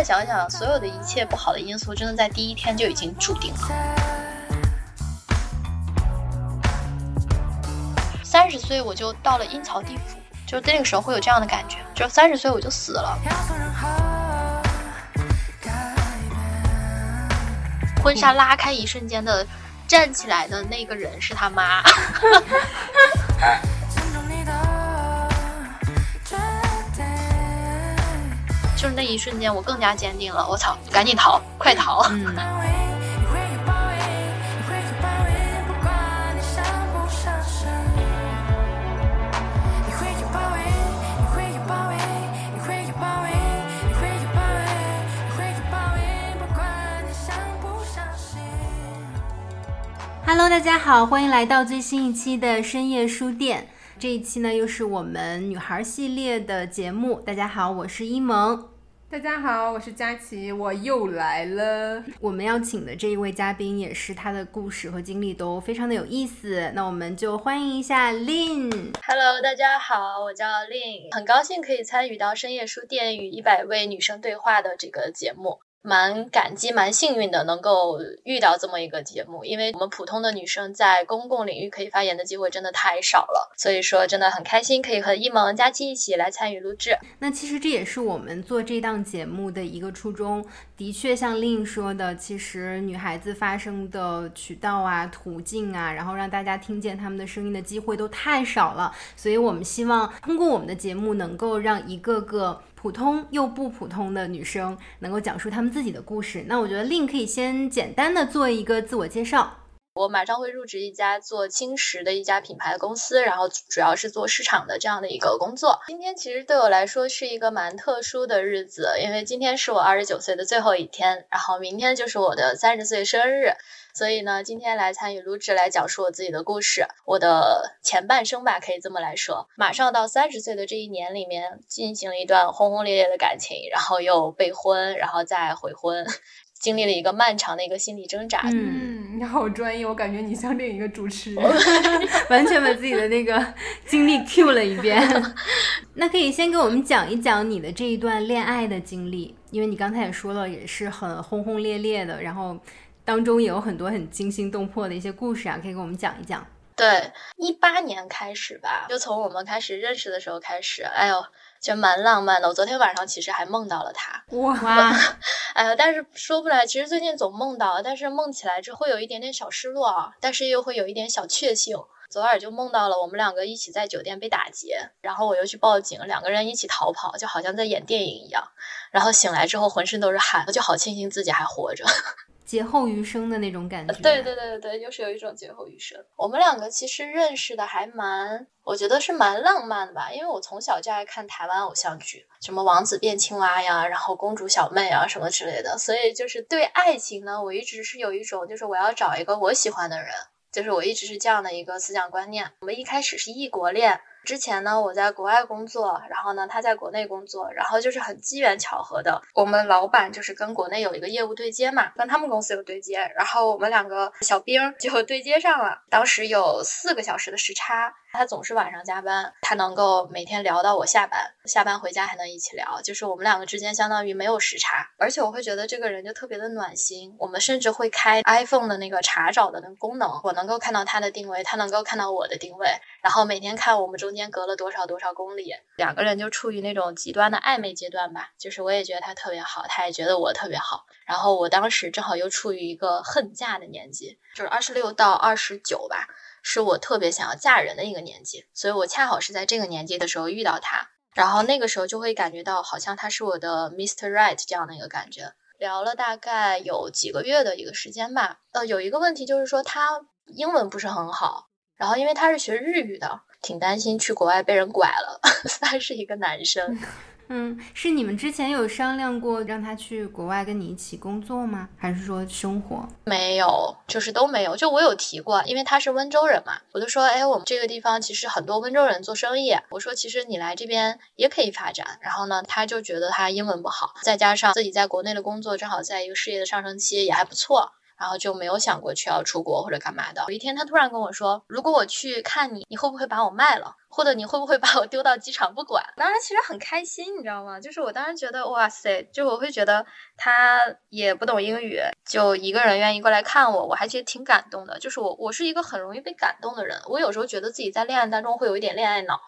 在想想，所有的一切不好的因素，真的在第一天就已经注定了。三十岁我就到了阴曹地府，就是那个时候会有这样的感觉，就三十岁我就死了。婚纱拉开一瞬间的站起来的那个人是他妈，就是那一瞬间我更加坚定了，我操，赶紧逃，快逃！Hello，大家好，欢迎来到最新一期的深夜书店。这一期呢，又是我们女孩系列的节目。大家好，我是一萌。大家好，我是佳琪，我又来了。我们要请的这一位嘉宾，也是他的故事和经历都非常的有意思。那我们就欢迎一下 Lin。Hello，大家好，我叫 Lin，很高兴可以参与到深夜书店与一百位女生对话的这个节目。蛮感激、蛮幸运的，能够遇到这么一个节目，因为我们普通的女生在公共领域可以发言的机会真的太少了，所以说真的很开心可以和一萌、佳期一起来参与录制。那其实这也是我们做这档节目的一个初衷。的确，像令说的，其实女孩子发声的渠道啊、途径啊，然后让大家听见她们的声音的机会都太少了，所以我们希望通过我们的节目，能够让一个个。普通又不普通的女生能够讲述她们自己的故事。那我觉得 lin 可以先简单的做一个自我介绍。我马上会入职一家做轻食的一家品牌的公司，然后主要是做市场的这样的一个工作。今天其实对我来说是一个蛮特殊的日子，因为今天是我二十九岁的最后一天，然后明天就是我的三十岁生日。所以呢，今天来参与录制，来讲述我自己的故事，我的前半生吧，可以这么来说。马上到三十岁的这一年里面，进行了一段轰轰烈烈的感情，然后又备婚，然后再悔婚，经历了一个漫长的一个心理挣扎。嗯，你好专业，我感觉你像另一个主持人，完全把自己的那个经历 Q 了一遍。那可以先给我们讲一讲你的这一段恋爱的经历，因为你刚才也说了，也是很轰轰烈烈的，然后。当中也有很多很惊心动魄的一些故事啊，可以给我们讲一讲。对，一八年开始吧，就从我们开始认识的时候开始，哎呦，就蛮浪漫的。我昨天晚上其实还梦到了他，哇，哎呀，但是说不来，其实最近总梦到，但是梦起来之后会有一点点小失落啊，但是又会有一点小确幸。昨晚就梦到了我们两个一起在酒店被打劫，然后我又去报警，两个人一起逃跑，就好像在演电影一样。然后醒来之后浑身都是汗，我就好庆幸自己还活着。劫后余生的那种感觉，对对对对对，就是有一种劫后余生。我们两个其实认识的还蛮，我觉得是蛮浪漫的吧，因为我从小就爱看台湾偶像剧，什么王子变青蛙呀，然后公主小妹啊什么之类的，所以就是对爱情呢，我一直是有一种，就是我要找一个我喜欢的人，就是我一直是这样的一个思想观念。我们一开始是异国恋。之前呢，我在国外工作，然后呢，他在国内工作，然后就是很机缘巧合的，我们老板就是跟国内有一个业务对接嘛，跟他们公司有对接，然后我们两个小兵就对接上了，当时有四个小时的时差。他总是晚上加班，他能够每天聊到我下班，下班回家还能一起聊，就是我们两个之间相当于没有时差，而且我会觉得这个人就特别的暖心。我们甚至会开 iPhone 的那个查找的那个功能，我能够看到他的定位，他能够看到我的定位，然后每天看我们中间隔了多少多少公里，两个人就处于那种极端的暧昧阶段吧。就是我也觉得他特别好，他也觉得我特别好。然后我当时正好又处于一个恨嫁的年纪，就是二十六到二十九吧。是我特别想要嫁人的一个年纪，所以我恰好是在这个年纪的时候遇到他，然后那个时候就会感觉到好像他是我的 Mr. Right 这样的一个感觉。聊了大概有几个月的一个时间吧。呃，有一个问题就是说他英文不是很好，然后因为他是学日语的，挺担心去国外被人拐了。他是一个男生，嗯，是你们之前有商量过让他去国外跟你一起工作吗？还是说生活？没有，就是都没有。就我有提过，因为他是温州人嘛，我就说，哎，我们这个地方其实很多温州人做生意。我说，其实你来这边也可以发展。然后呢，他就觉得他英文不好，再加上自己在国内的工作正好在一个事业的上升期，也还不错。然后就没有想过去要出国或者干嘛的。有一天，他突然跟我说：“如果我去看你，你会不会把我卖了？或者你会不会把我丢到机场不管？”当时其实很开心，你知道吗？就是我当时觉得，哇塞，就我会觉得他也不懂英语，就一个人愿意过来看我，我还觉得挺感动的。就是我，我是一个很容易被感动的人。我有时候觉得自己在恋爱当中会有一点恋爱脑。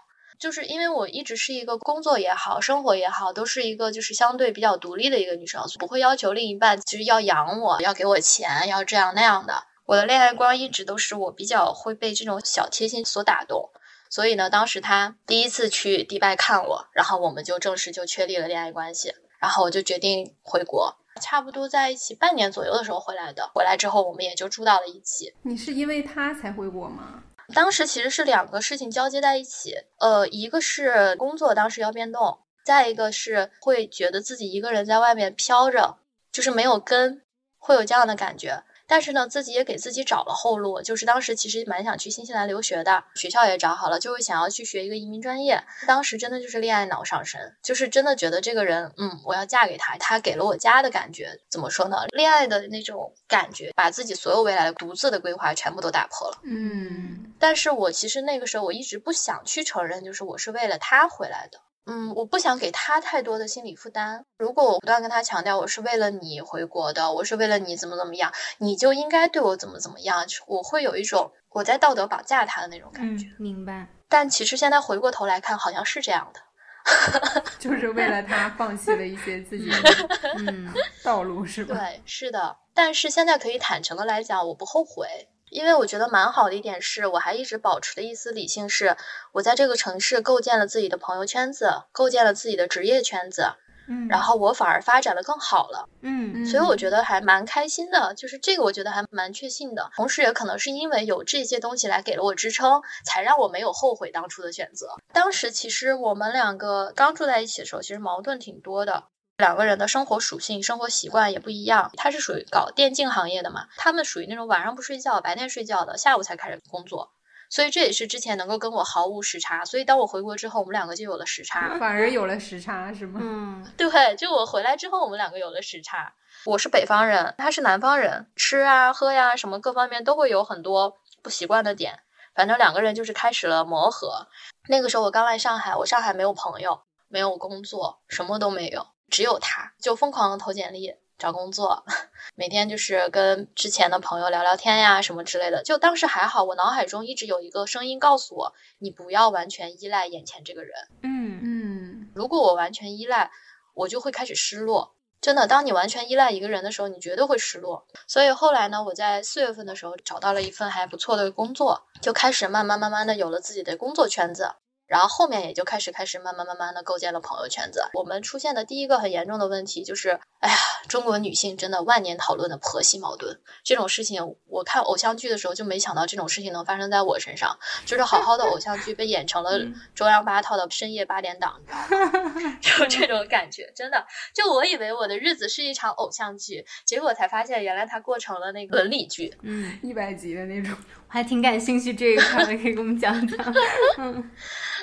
就是因为我一直是一个工作也好，生活也好，都是一个就是相对比较独立的一个女生，不会要求另一半就是要养我，要给我钱，要这样那样的。我的恋爱观一直都是我比较会被这种小贴心所打动，所以呢，当时他第一次去迪拜看我，然后我们就正式就确立了恋爱关系，然后我就决定回国，差不多在一起半年左右的时候回来的。回来之后，我们也就住到了一起。你是因为他才回国吗？当时其实是两个事情交接在一起，呃，一个是工作当时要变动，再一个是会觉得自己一个人在外面飘着，就是没有根，会有这样的感觉。但是呢，自己也给自己找了后路，就是当时其实蛮想去新西兰留学的，学校也找好了，就是想要去学一个移民专业。当时真的就是恋爱脑上身，就是真的觉得这个人，嗯，我要嫁给他，他给了我家的感觉。怎么说呢？恋爱的那种感觉，把自己所有未来的独自的规划全部都打破了。嗯，但是我其实那个时候我一直不想去承认，就是我是为了他回来的。嗯，我不想给他太多的心理负担。如果我不断跟他强调我是为了你回国的，我是为了你怎么怎么样，你就应该对我怎么怎么样，我会有一种我在道德绑架他的那种感觉。明白。但其实现在回过头来看，好像是这样的，就是为了他 放弃了一些自己的 嗯道路，是吧？对，是的。但是现在可以坦诚的来讲，我不后悔。因为我觉得蛮好的一点是，我还一直保持的一丝理性，是我在这个城市构建了自己的朋友圈子，构建了自己的职业圈子，嗯，然后我反而发展的更好了，嗯，所以我觉得还蛮开心的，就是这个我觉得还蛮确信的，同时也可能是因为有这些东西来给了我支撑，才让我没有后悔当初的选择。当时其实我们两个刚住在一起的时候，其实矛盾挺多的。两个人的生活属性、生活习惯也不一样。他是属于搞电竞行业的嘛，他们属于那种晚上不睡觉、白天睡觉的，下午才开始工作。所以这也是之前能够跟我毫无时差。所以当我回国之后，我们两个就有了时差，反而有了时差是吗？嗯，对，就我回来之后，我们两个有了时差。我是北方人，他是南方人，吃啊、喝呀什么各方面都会有很多不习惯的点。反正两个人就是开始了磨合。那个时候我刚来上海，我上海没有朋友，没有工作，什么都没有。只有他，就疯狂的投简历找工作，每天就是跟之前的朋友聊聊天呀，什么之类的。就当时还好，我脑海中一直有一个声音告诉我，你不要完全依赖眼前这个人。嗯嗯，如果我完全依赖，我就会开始失落。真的，当你完全依赖一个人的时候，你绝对会失落。所以后来呢，我在四月份的时候找到了一份还不错的工作，就开始慢慢慢慢的有了自己的工作圈子。然后后面也就开始开始慢慢慢慢的构建了朋友圈子。我们出现的第一个很严重的问题就是，哎呀，中国女性真的万年讨论的婆媳矛盾这种事情，我看偶像剧的时候就没想到这种事情能发生在我身上。就是好好的偶像剧被演成了中央八套的深夜八点档，你知道吗？就这种感觉，真的，就我以为我的日子是一场偶像剧，结果才发现原来它过成了那个伦理剧，嗯，一百集的那种。我还挺感兴趣这一块的，可以给我们讲讲。嗯。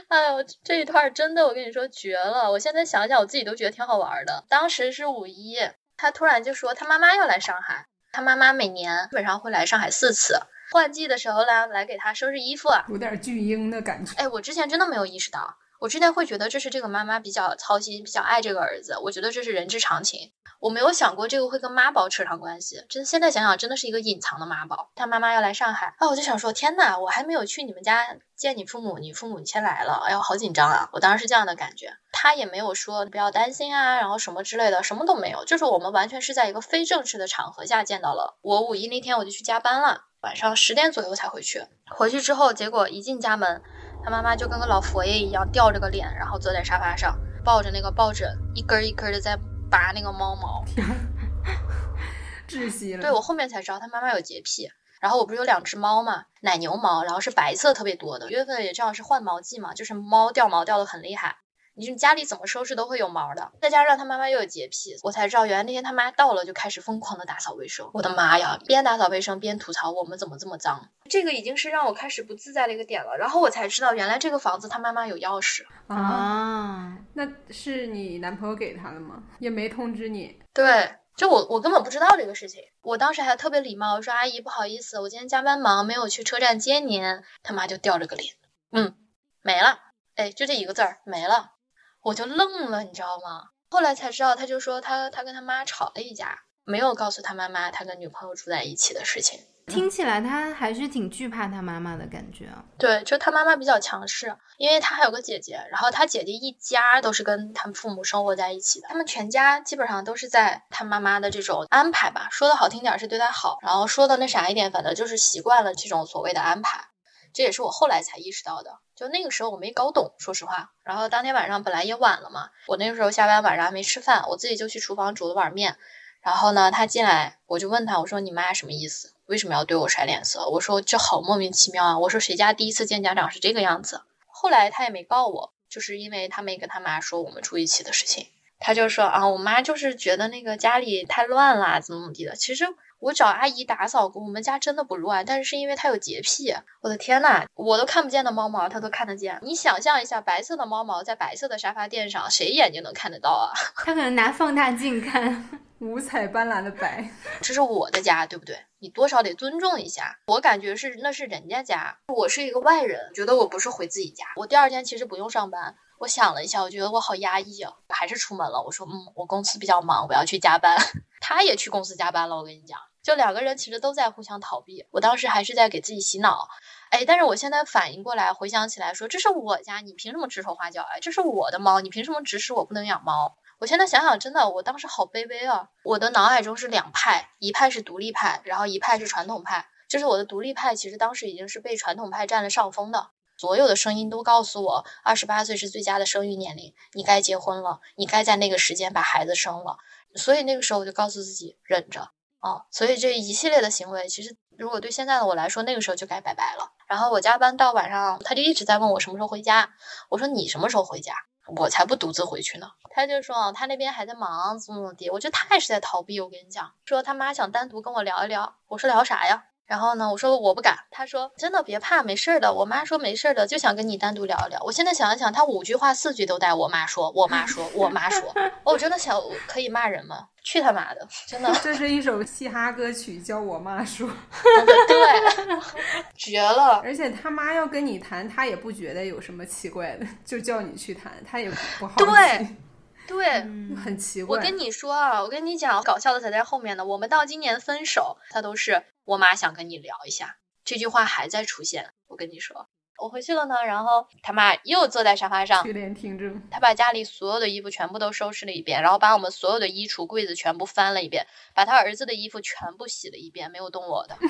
哎呦，这一段真的，我跟你说绝了！我现在想想，我自己都觉得挺好玩的。当时是五一，他突然就说他妈妈要来上海，他妈妈每年基本上会来上海四次，换季的时候呢，来给他收拾衣服，有点巨婴的感觉。哎，我之前真的没有意识到，我之前会觉得这是这个妈妈比较操心，比较爱这个儿子，我觉得这是人之常情。我没有想过这个会跟妈宝扯上关系，真现在想想真的是一个隐藏的妈宝。他妈妈要来上海啊，我就想说天呐，我还没有去你们家见你父母，你父母先来了，哎呦好紧张啊！我当时是这样的感觉。他也没有说不要担心啊，然后什么之类的，什么都没有，就是我们完全是在一个非正式的场合下见到了。我五一那天我就去加班了，晚上十点左右才回去。回去之后，结果一进家门，他妈妈就跟个老佛爷一样，吊着个脸，然后坐在沙发上，抱着那个抱枕，一根一根的在。拔那个猫毛，窒息了。对我后面才知道他妈妈有洁癖。然后我不是有两只猫嘛，奶牛毛，然后是白色特别多的。月份也正好是换毛季嘛，就是猫掉毛掉的很厉害。你说家里怎么收拾都会有毛的。再加上他妈妈又有洁癖，我才知道原来那天他妈到了就开始疯狂的打扫卫生。我的妈呀，边打扫卫生边吐槽我们怎么这么脏，这个已经是让我开始不自在的一个点了。然后我才知道原来这个房子他妈妈有钥匙啊，那是你男朋友给他的吗？也没通知你？对。就我，我根本不知道这个事情。我当时还特别礼貌，我说：“阿姨，不好意思，我今天加班忙，没有去车站接您。”他妈就掉了个脸，嗯，没了，哎，就这一个字儿，没了。我就愣了，你知道吗？后来才知道，他就说他他跟他妈吵了一架，没有告诉他妈妈他跟女朋友住在一起的事情。听起来他还是挺惧怕他妈妈的感觉啊。对，就他妈妈比较强势，因为他还有个姐姐，然后他姐姐一家都是跟他们父母生活在一起的，他们全家基本上都是在他妈妈的这种安排吧，说的好听点是对他好，然后说的那啥一点，反正就是习惯了这种所谓的安排。这也是我后来才意识到的，就那个时候我没搞懂，说实话。然后当天晚上本来也晚了嘛，我那个时候下班晚上还没吃饭，我自己就去厨房煮了碗面。然后呢，他进来，我就问他，我说你妈什么意思？为什么要对我甩脸色？我说这好莫名其妙啊！我说谁家第一次见家长是这个样子？后来他也没告我，就是因为他没跟他妈说我们住一起的事情。他就说啊，我妈就是觉得那个家里太乱了，怎么怎么地的。其实我找阿姨打扫过，我们家真的不乱，但是是因为她有洁癖。我的天呐，我都看不见的猫毛，她都看得见。你想象一下，白色的猫毛在白色的沙发垫上，谁眼睛能看得到啊？他可能拿放大镜看。五彩斑斓的白，这是我的家，对不对？你多少得尊重一下。我感觉是那是人家家，我是一个外人，觉得我不是回自己家。我第二天其实不用上班，我想了一下，我觉得我好压抑啊，还是出门了。我说，嗯，我公司比较忙，我要去加班。他也去公司加班了。我跟你讲，就两个人其实都在互相逃避。我当时还是在给自己洗脑，哎，但是我现在反应过来，回想起来说，这是我家，你凭什么指手画脚？哎，这是我的猫，你凭什么指使我不能养猫？我现在想想，真的，我当时好卑微啊！我的脑海中是两派，一派是独立派，然后一派是传统派。就是我的独立派，其实当时已经是被传统派占了上风的。所有的声音都告诉我，二十八岁是最佳的生育年龄，你该结婚了，你该在那个时间把孩子生了。所以那个时候我就告诉自己忍着哦。所以这一系列的行为，其实如果对现在的我来说，那个时候就该拜拜了。然后我加班到晚上，他就一直在问我什么时候回家。我说你什么时候回家？我才不独自回去呢。他就说他那边还在忙，怎么怎么地。我觉得他也是在逃避。我跟你讲，说他妈想单独跟我聊一聊。我说聊啥呀？然后呢，我说我不敢。他说真的，别怕，没事的。我妈说没事的，就想跟你单独聊一聊。我现在想一想，他五句话四句都带我妈说，我妈说，我妈说。我真的想可以骂人吗？去他妈的！真的，这是一首嘻哈歌曲，叫我妈说。对，绝了。而且他妈要跟你谈，他也不觉得有什么奇怪的，就叫你去谈，他也不好奇。对，很奇怪。我跟你说啊，我跟你讲，搞笑的才在后面呢。我们到今年分手，他都是我妈想跟你聊一下，这句话还在出现。我跟你说。我回去了呢，然后他妈又坐在沙发上，垂帘听政。他把家里所有的衣服全部都收拾了一遍，然后把我们所有的衣橱柜子全部翻了一遍，把他儿子的衣服全部洗了一遍，没有动我的。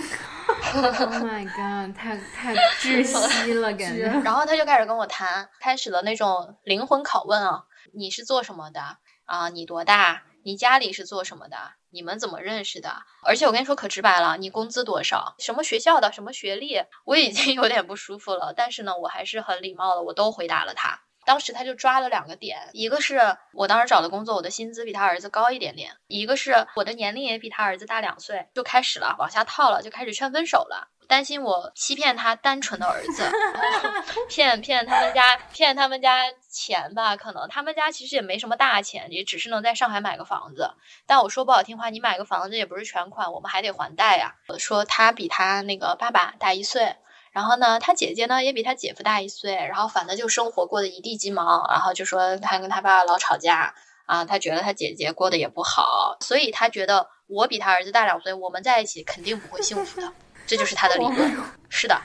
Oh my god，太 太窒息了，感觉。然后他就开始跟我谈，开始了那种灵魂拷问啊，你是做什么的啊？你多大？你家里是做什么的？你们怎么认识的？而且我跟你说可直白了，你工资多少？什么学校的？什么学历？我已经 有点不舒服了，但是呢，我还是很礼貌的，我都回答了他。当时他就抓了两个点，一个是我当时找的工作，我的薪资比他儿子高一点点；一个是我的年龄也比他儿子大两岁，就开始了往下套了，就开始劝分手了。担心我欺骗他单纯的儿子，骗骗他们家骗他们家钱吧？可能他们家其实也没什么大钱，也只是能在上海买个房子。但我说不好听话，你买个房子也不是全款，我们还得还贷呀。说他比他那个爸爸大一岁，然后呢，他姐姐呢也比他姐夫大一岁，然后反正就生活过得一地鸡毛。然后就说他跟他爸爸老吵架啊，他觉得他姐姐过得也不好，所以他觉得我比他儿子大两岁，我们在一起肯定不会幸福的。这就是他的理论，是的。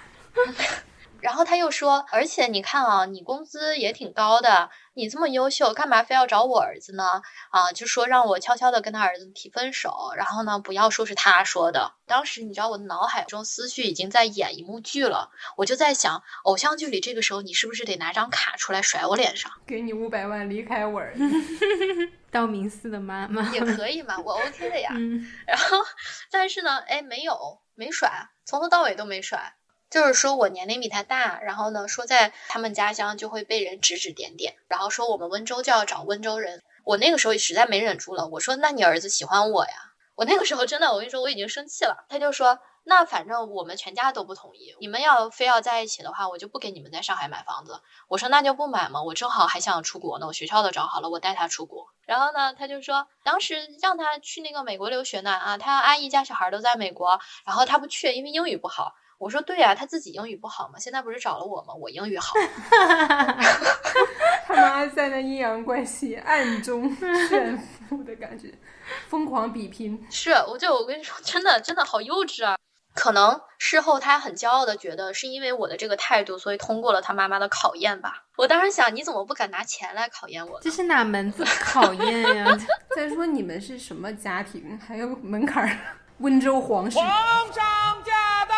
然后他又说，而且你看啊，你工资也挺高的，你这么优秀，干嘛非要找我儿子呢？啊，就说让我悄悄的跟他儿子提分手，然后呢，不要说是他说的。当时你知道我的脑海中思绪已经在演一幕剧了，我就在想，偶像剧里这个时候你是不是得拿张卡出来甩我脸上？给你五百万，离开我儿子。道明寺的妈妈也可以嘛，我 OK 的呀。然后，但是呢，哎，没有，没甩。从头到尾都没甩，就是说我年龄比他大，然后呢，说在他们家乡就会被人指指点点，然后说我们温州就要找温州人。我那个时候实在没忍住了，我说那你儿子喜欢我呀？我那个时候真的，我跟你说我已经生气了。他就说。那反正我们全家都不同意，你们要非要在一起的话，我就不给你们在上海买房子。我说那就不买嘛，我正好还想出国呢，我学校都找好了，我带他出国。然后呢，他就说当时让他去那个美国留学呢，啊，他阿姨家小孩都在美国，然后他不去，因为英语不好。我说对呀，他自己英语不好嘛，现在不是找了我吗？我英语好。他妈在那阴阳怪气，暗中 炫富的感觉，疯狂比拼。是，我就我跟你说，真的真的好幼稚啊。可能事后他很骄傲的觉得是因为我的这个态度，所以通过了他妈妈的考验吧。我当时想，你怎么不敢拿钱来考验我？这是哪门子考验呀？再说你们是什么家庭？还有门槛儿？温州皇室。皇上驾到！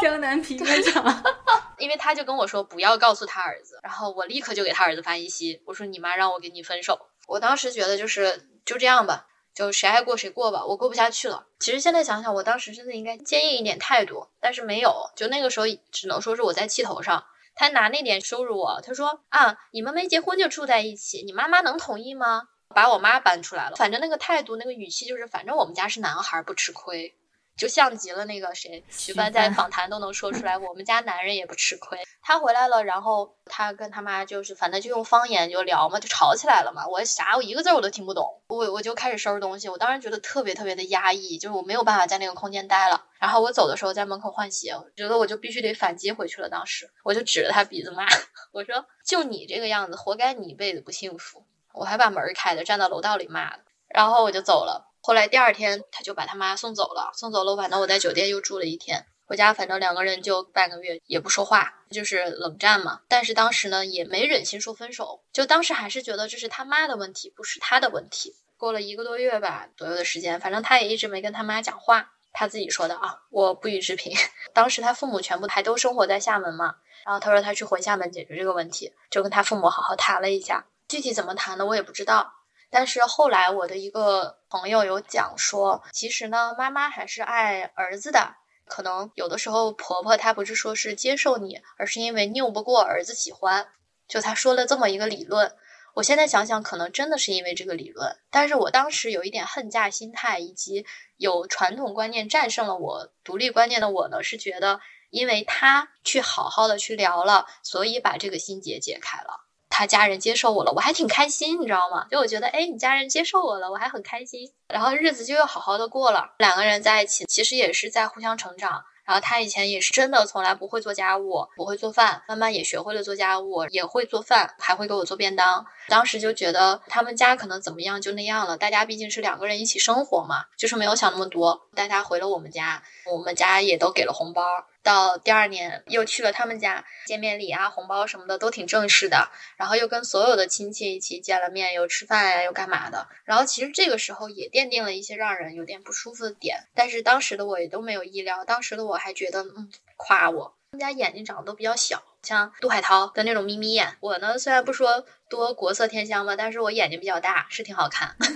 江南皮革厂。因为他就跟我说不要告诉他儿子，然后我立刻就给他儿子发信息，我说你妈让我跟你分手。我当时觉得就是就这样吧。就谁爱过谁过吧，我过不下去了。其实现在想想，我当时真的应该坚硬一点态度，但是没有。就那个时候，只能说是我在气头上。他拿那点羞辱我，他说啊，你们没结婚就住在一起，你妈妈能同意吗？把我妈搬出来了，反正那个态度、那个语气，就是反正我们家是男孩不吃亏。就像极了那个谁，徐帆在访谈都能说出来，我们家男人也不吃亏。他回来了，然后他跟他妈就是反正就用方言就聊嘛，就吵起来了嘛。我啥我一个字我都听不懂，我我就开始收拾东西。我当时觉得特别特别的压抑，就是我没有办法在那个空间待了。然后我走的时候在门口换鞋，我觉得我就必须得反击回去了。当时我就指着他鼻子骂，我说就你这个样子，活该你一辈子不幸福。我还把门开的，站到楼道里骂的，然后我就走了。后来第二天，他就把他妈送走了。送走了，反正我在酒店又住了一天。回家，反正两个人就半个月也不说话，就是冷战嘛。但是当时呢，也没忍心说分手，就当时还是觉得这是他妈的问题，不是他的问题。过了一个多月吧左右的时间，反正他也一直没跟他妈讲话。他自己说的啊，我不予置评。当时他父母全部还都生活在厦门嘛，然后他说他去回厦门解决这个问题，就跟他父母好好谈了一下。具体怎么谈的，我也不知道。但是后来我的一个朋友有讲说，其实呢，妈妈还是爱儿子的。可能有的时候婆婆她不是说是接受你，而是因为拗不过儿子喜欢。就他说了这么一个理论，我现在想想，可能真的是因为这个理论。但是我当时有一点恨嫁心态，以及有传统观念战胜了我独立观念的我呢，是觉得因为他去好好的去聊了，所以把这个心结解开了。他家人接受我了，我还挺开心，你知道吗？就我觉得，哎，你家人接受我了，我还很开心。然后日子就又好好的过了，两个人在一起，其实也是在互相成长。然后他以前也是真的从来不会做家务，不会做饭，慢慢也学会了做家务，也会做饭，还会给我做便当。当时就觉得他们家可能怎么样就那样了，大家毕竟是两个人一起生活嘛，就是没有想那么多。带他回了我们家，我们家也都给了红包。到第二年又去了他们家，见面礼啊、红包什么的都挺正式的。然后又跟所有的亲戚一起见了面，又吃饭呀，又干嘛的。然后其实这个时候也奠定了一些让人有点不舒服的点，但是当时的我也都没有意料。当时的我还觉得，嗯，夸我，他们家眼睛长得都比较小，像杜海涛的那种眯眯眼。我呢，虽然不说多国色天香吧，但是我眼睛比较大，是挺好看。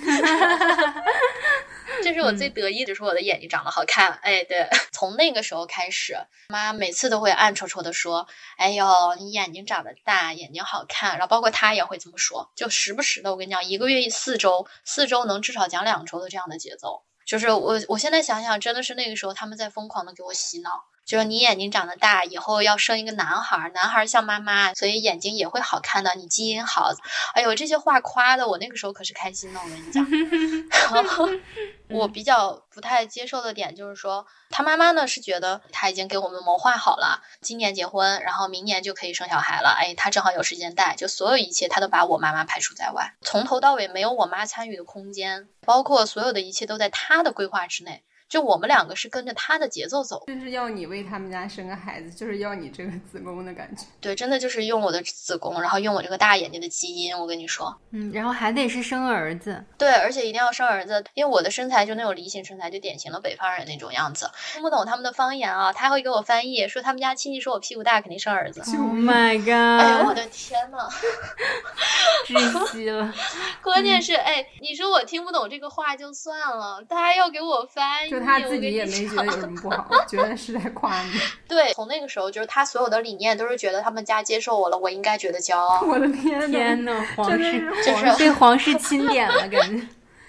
这是我最得意的，就是我的眼睛长得好看。哎，对，从那个时候开始，妈每次都会暗戳戳的说：“哎呦，你眼睛长得大，眼睛好看。”然后包括他也会这么说，就时不时的，我跟你讲，一个月四周，四周能至少讲两周的这样的节奏。就是我，我现在想想，真的是那个时候他们在疯狂的给我洗脑。就是你眼睛长得大，以后要生一个男孩，男孩像妈妈，所以眼睛也会好看的。你基因好，哎呦，这些话夸的我那个时候可是开心的，我跟你讲。然后我比较不太接受的点就是说，他妈妈呢是觉得他已经给我们谋划好了，今年结婚，然后明年就可以生小孩了。哎，他正好有时间带，就所有一切他都把我妈妈排除在外，从头到尾没有我妈参与的空间，包括所有的一切都在他的规划之内。就我们两个是跟着他的节奏走，就是要你为他们家生个孩子，就是要你这个子宫的感觉。对，真的就是用我的子宫，然后用我这个大眼睛的基因。我跟你说，嗯，然后还得是生儿子。对，而且一定要生儿子，因为我的身材就那种梨形身材，就典型的北方人那种样子。听不懂他们的方言啊，他会给我翻译，说他们家亲戚说我屁股大，肯定生儿子。Oh my god！哎呦我的天呐 窒息了。关键是，哎，你说我听不懂这个话就算了，他还要给我翻译，就他自己也没觉得有什么不好，觉得是在夸你。对，从那个时候，就是他所有的理念都是觉得他们家接受我了，我应该觉得骄傲。我的天呐，天呐，皇室就是被皇室钦点了，感觉。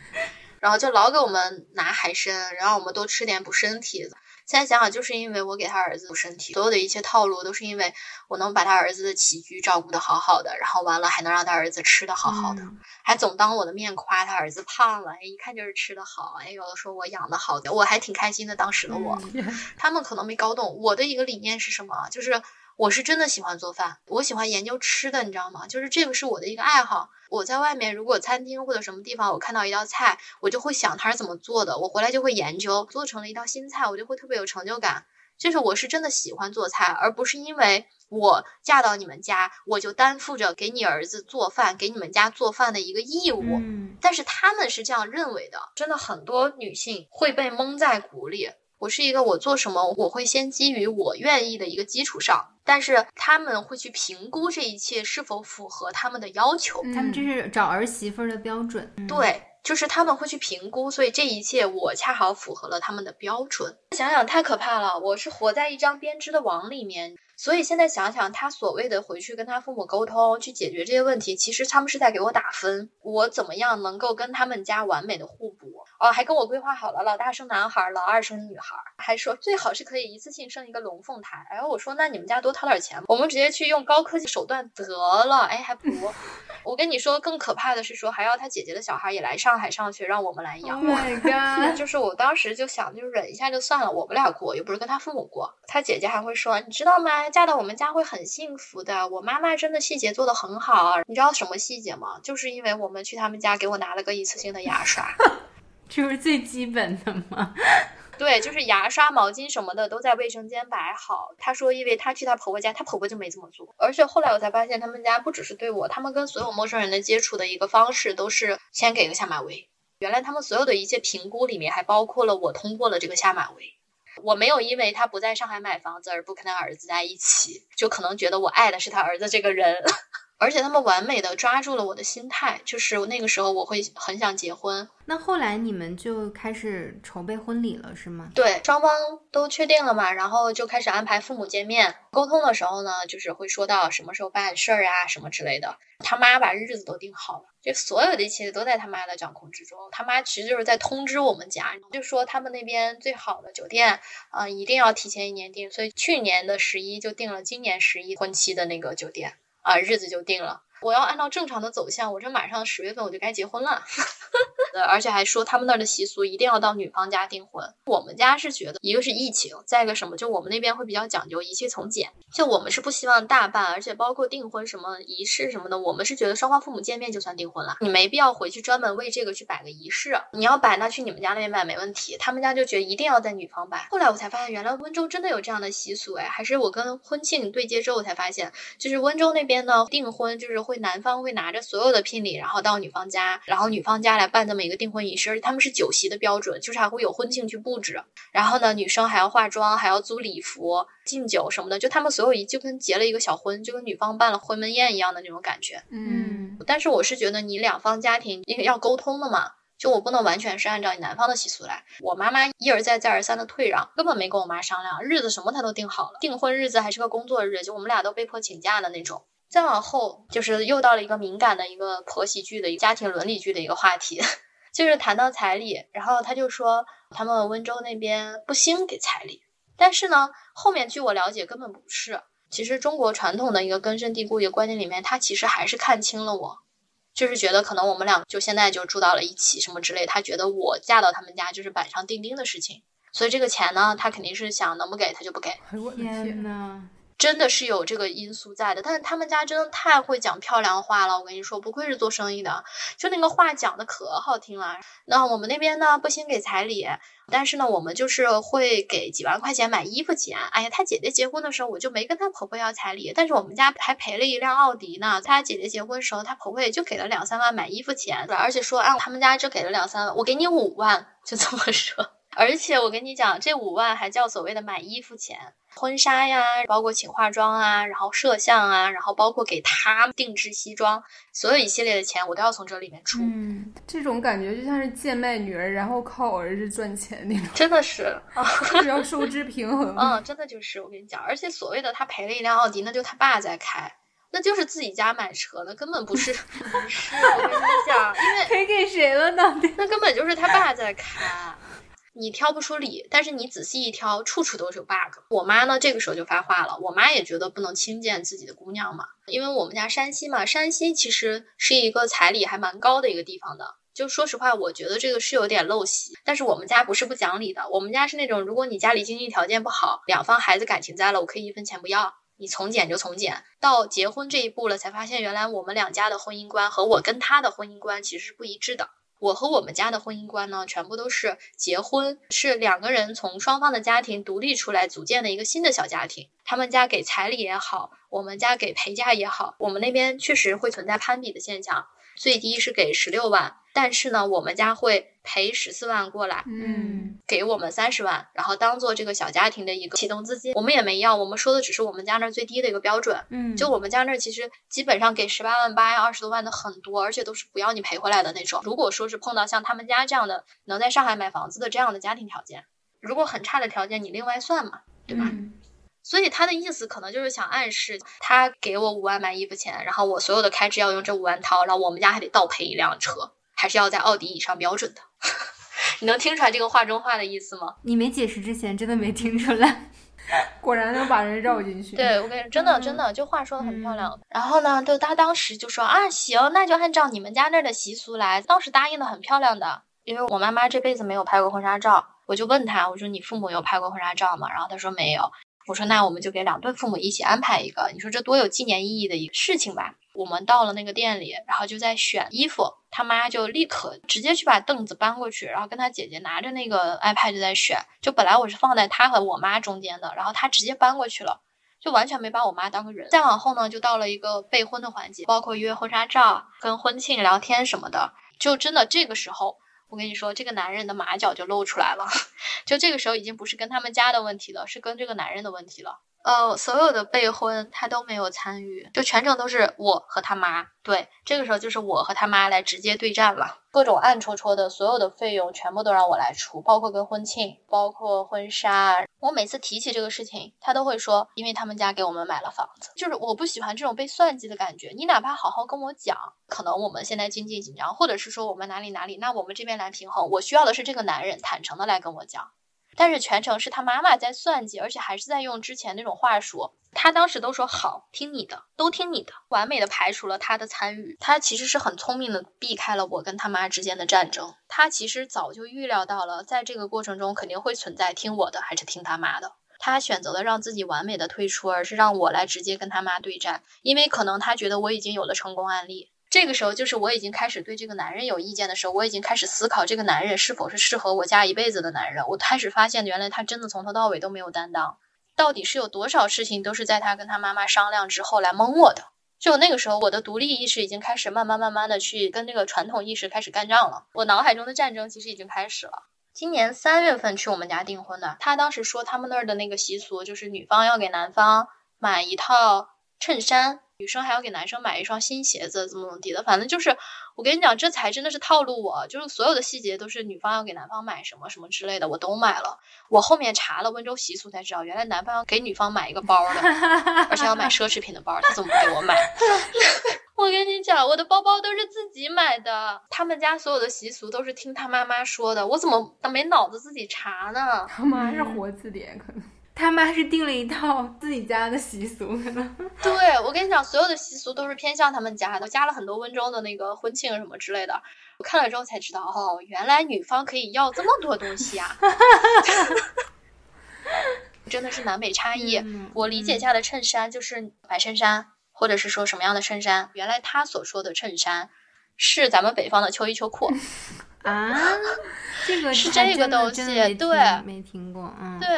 然后就老给我们拿海参，然后我们多吃点补身体的。现在想想，就是因为我给他儿子补身体，所有的一切套路都是因为我能把他儿子的起居照顾的好好的，然后完了还能让他儿子吃的好好的，嗯还总当我的面夸他儿子胖了，哎，一看就是吃的好，哎，有的说我养的好的，我还挺开心的。当时的我，他们可能没搞懂我的一个理念是什么，就是我是真的喜欢做饭，我喜欢研究吃的，你知道吗？就是这个是我的一个爱好。我在外面如果餐厅或者什么地方，我看到一道菜，我就会想它是怎么做的，我回来就会研究，做成了一道新菜，我就会特别有成就感。就是我是真的喜欢做菜，而不是因为我嫁到你们家，我就担负着给你儿子做饭、给你们家做饭的一个义务。嗯但是他们是这样认为的，真的很多女性会被蒙在鼓里。我是一个，我做什么我会先基于我愿意的一个基础上，但是他们会去评估这一切是否符合他们的要求。他们这是找儿媳妇儿的标准。对，就是他们会去评估，所以这一切我恰好符合了他们的标准。想想太可怕了，我是活在一张编织的网里面。所以现在想想，他所谓的回去跟他父母沟通，去解决这些问题，其实他们是在给我打分，我怎么样能够跟他们家完美的互补？哦，还跟我规划好了，老大生男孩，老二生女孩，还说最好是可以一次性生一个龙凤胎。然哎，我说那你们家多掏点钱，我们直接去用高科技手段得了。哎，还不如。我跟你说，更可怕的是说，还要他姐姐的小孩也来上海上学，让我们来养。Oh my god！就是我当时就想，就忍一下就算了，我们俩过，又不是跟他父母过。他姐姐还会说，你知道吗？嫁到我们家会很幸福的。我妈妈真的细节做得很好。你知道什么细节吗？就是因为我们去他们家给我拿了个一次性的牙刷。这不是最基本的吗？对，就是牙刷、毛巾什么的都在卫生间摆好。她说，因为她去她婆婆家，她婆婆就没这么做。而且后来我才发现，他们家不只是对我，他们跟所有陌生人的接触的一个方式都是先给个下马威。原来他们所有的一切评估里面还包括了我通过了这个下马威。我没有因为他不在上海买房子而不跟他儿子在一起，就可能觉得我爱的是他儿子这个人。而且他们完美的抓住了我的心态，就是那个时候我会很想结婚，那后来你们就开始筹备婚礼了，是吗？对，双方都确定了嘛，然后就开始安排父母见面。沟通的时候呢，就是会说到什么时候办事儿啊，什么之类的。他妈把日子都定好了，这所有的一切都在他妈的掌控之中。他妈其实就是在通知我们家，就说他们那边最好的酒店啊、呃一定要提前一年订，所以去年的十一就订了今年十一婚期的那个酒店啊、日子就定了。我要按照正常的走向，我这马上十月份我就该结婚了。呃，而且还说他们那儿的习俗一定要到女方家订婚。我们家是觉得，一个是疫情，再一个什么，就我们那边会比较讲究一切从简。就我们是不希望大办，而且包括订婚什么仪式什么的，我们是觉得双方父母见面就算订婚了，你没必要回去专门为这个去摆个仪式。你要摆，那去你们家那边摆没问题，他们家就觉得一定要在女方摆。后来我才发现，原来温州真的有这样的习俗，哎，还是我跟婚庆对接之后才发现，就是温州那边呢订婚就是会男方会拿着所有的聘礼，然后到女方家，然后女方家来办这么一个订婚仪式，而且他们是酒席的标准，就是还会有婚庆去布置，然后呢女生还要化妆，还要租礼服、敬酒什么的，就他们所有一就跟结了一个小婚，就跟女方办了婚门宴一样的那种感觉。嗯，但是我是觉得你两方家庭因为要沟通的嘛。就我不能完全是按照你男方的习俗来，我妈妈一而再再而三的退让，根本没跟我妈商量，日子什么她都定好了，订婚日子还是个工作日，就我们俩都被迫请假的那种。再往后就是又到了一个敏感的一个婆媳剧的一个家庭伦理剧的一个话题，就是谈到彩礼，然后他就说他们温州那边不兴给彩礼，但是呢，后面据我了解根本不是。其实中国传统的一个根深蒂固一个观念里面，他其实还是看清了我，就是觉得可能我们俩就现在就住到了一起什么之类，他觉得我嫁到他们家就是板上钉钉的事情，所以这个钱呢，他肯定是想能不给他就不给。天，呐，真的是有这个因素在的，但是他们家真的太会讲漂亮话了，我跟你说，不愧是做生意的，就那个话讲的可好听了。那我们那边呢，不兴给彩礼，但是呢，我们就是会给几万块钱买衣服钱。哎呀，他姐姐结婚的时候，我就没跟她婆婆要彩礼，但是我们家还赔了一辆奥迪呢。她姐姐结婚的时候，她婆婆也就给了两三万买衣服钱，而且说，啊，他们家就给了两三万，我给你五万，就这么说。而且我跟你讲，这五万还叫所谓的买衣服钱。婚纱呀，包括请化妆啊，然后摄像啊，然后包括给他定制西装，所有一系列的钱我都要从这里面出。嗯，这种感觉就像是贱卖女儿，然后靠儿子赚钱那种，真的是，就是要收支平衡。嗯，真的就是我跟你讲，而且所谓的他赔了一辆奥迪，那就他爸在开。那就是自己家买车的，根本不是，不是。我跟你讲，因为赔给谁了呢？那根本就是他爸在开，你挑不出理。但是你仔细一挑，处处都是 bug。我妈呢，这个时候就发话了。我妈也觉得不能轻贱自己的姑娘嘛，因为我们家山西嘛，山西其实是一个彩礼还蛮高的一个地方的。就说实话，我觉得这个是有点陋习。但是我们家不是不讲理的，我们家是那种，如果你家里经济条件不好，两方孩子感情在了，我可以一分钱不要。你从简就从简，到结婚这一步了，才发现原来我们两家的婚姻观和我跟他的婚姻观其实是不一致的。我和我们家的婚姻观呢，全部都是结婚是两个人从双方的家庭独立出来组建的一个新的小家庭。他们家给彩礼也好，我们家给陪嫁也好，我们那边确实会存在攀比的现象。最低是给十六万，但是呢，我们家会赔十四万过来，嗯，给我们三十万，然后当做这个小家庭的一个启动资金。我们也没要，我们说的只是我们家那儿最低的一个标准。嗯，就我们家那儿其实基本上给十八万八呀、二十多万的很多，而且都是不要你赔回来的那种。如果说是碰到像他们家这样的能在上海买房子的这样的家庭条件，如果很差的条件，你另外算嘛，对吧？所以他的意思可能就是想暗示，他给我五万买衣服钱，然后我所有的开支要用这五万掏，然后我们家还得倒赔一辆车，还是要在奥迪以上标准的。你能听出来这个话中话的意思吗？你没解释之前真的没听出来，果然能把人绕进去。对我跟你真的真的，就话说的很漂亮。然后呢，就他当时就说啊，行，那就按照你们家那儿的习俗来。当时答应的很漂亮的，因为我妈妈这辈子没有拍过婚纱照，我就问他，我说你父母有拍过婚纱照吗？然后他说没有。我说那我们就给两对父母一起安排一个，你说这多有纪念意义的一个事情吧。我们到了那个店里，然后就在选衣服，他妈就立刻直接去把凳子搬过去，然后跟他姐姐拿着那个 iPad 就在选。就本来我是放在他和我妈中间的，然后他直接搬过去了，就完全没把我妈当个人。再往后呢，就到了一个备婚的环节，包括约婚纱照、跟婚庆聊天什么的，就真的这个时候。我跟你说，这个男人的马脚就露出来了，就这个时候已经不是跟他们家的问题了，是跟这个男人的问题了。呃，所有的备婚他都没有参与，就全程都是我和他妈。对，这个时候就是我和他妈来直接对战了，各种暗戳戳的所有的费用全部都让我来出，包括跟婚庆，包括婚纱。我每次提起这个事情，他都会说，因为他们家给我们买了房子，就是我不喜欢这种被算计的感觉。你哪怕好好跟我讲，可能我们现在经济紧张，或者是说我们哪里哪里，那我们这边来平衡。我需要的是这个男人坦诚的来跟我讲。但是全程是他妈妈在算计，而且还是在用之前那种话说。他当时都说好，听你的，都听你的，完美的排除了他的参与。他其实是很聪明的，避开了我跟他妈之间的战争。他其实早就预料到了，在这个过程中肯定会存在听我的还是听他妈的。他选择了让自己完美的退出，而是让我来直接跟他妈对战，因为可能他觉得我已经有了成功案例。这个时候，就是我已经开始对这个男人有意见的时候，我已经开始思考这个男人是否是适合我嫁一辈子的男人。我开始发现，原来他真的从头到尾都没有担当，到底是有多少事情都是在他跟他妈妈商量之后来蒙我的。就那个时候，我的独立意识已经开始慢慢慢慢的去跟这个传统意识开始干仗了。我脑海中的战争其实已经开始了。今年三月份去我们家订婚的，他当时说他们那儿的那个习俗就是女方要给男方买一套衬衫。女生还要给男生买一双新鞋子，怎么怎么地的，反正就是我跟你讲，这才真的是套路我，就是所有的细节都是女方要给男方买什么什么之类的，我都买了。我后面查了温州习俗才知道，原来男方要给女方买一个包的，而且要买奢侈品的包，他怎么不给我买？我跟你讲，我的包包都是自己买的，他们家所有的习俗都是听他妈妈说的，我怎么没脑子自己查呢？他妈是活字典可能。他妈是定了一套自己家的习俗，可能。对，我跟你讲，所有的习俗都是偏向他们家的，加了很多温州的那个婚庆什么之类的。我看了之后才知道，哦，原来女方可以要这么多东西啊！真的是南北差异。我理解下的衬衫就是白衬衫，或者是说什么样的衬衫？原来他所说的衬衫是咱们北方的秋衣秋裤啊？这个是这个东西，对，没听过，嗯，对。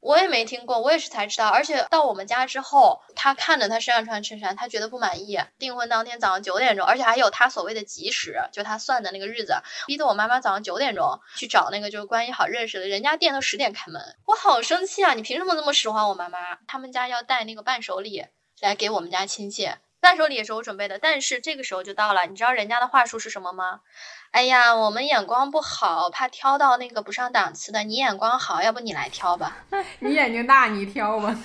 我也没听过，我也是才知道。而且到我们家之后，他看着他身上穿衬衫，他觉得不满意。订婚当天早上九点钟，而且还有他所谓的吉时，就他算的那个日子，逼得我妈妈早上九点钟去找那个就是关系好认识的，人家店都十点开门，我好生气啊！你凭什么这么使唤我妈妈？他们家要带那个伴手礼来给我们家亲戚。伴手礼也是我准备的，但是这个时候就到了，你知道人家的话术是什么吗？哎呀，我们眼光不好，怕挑到那个不上档次的。你眼光好，要不你来挑吧？你眼睛大，你挑吧。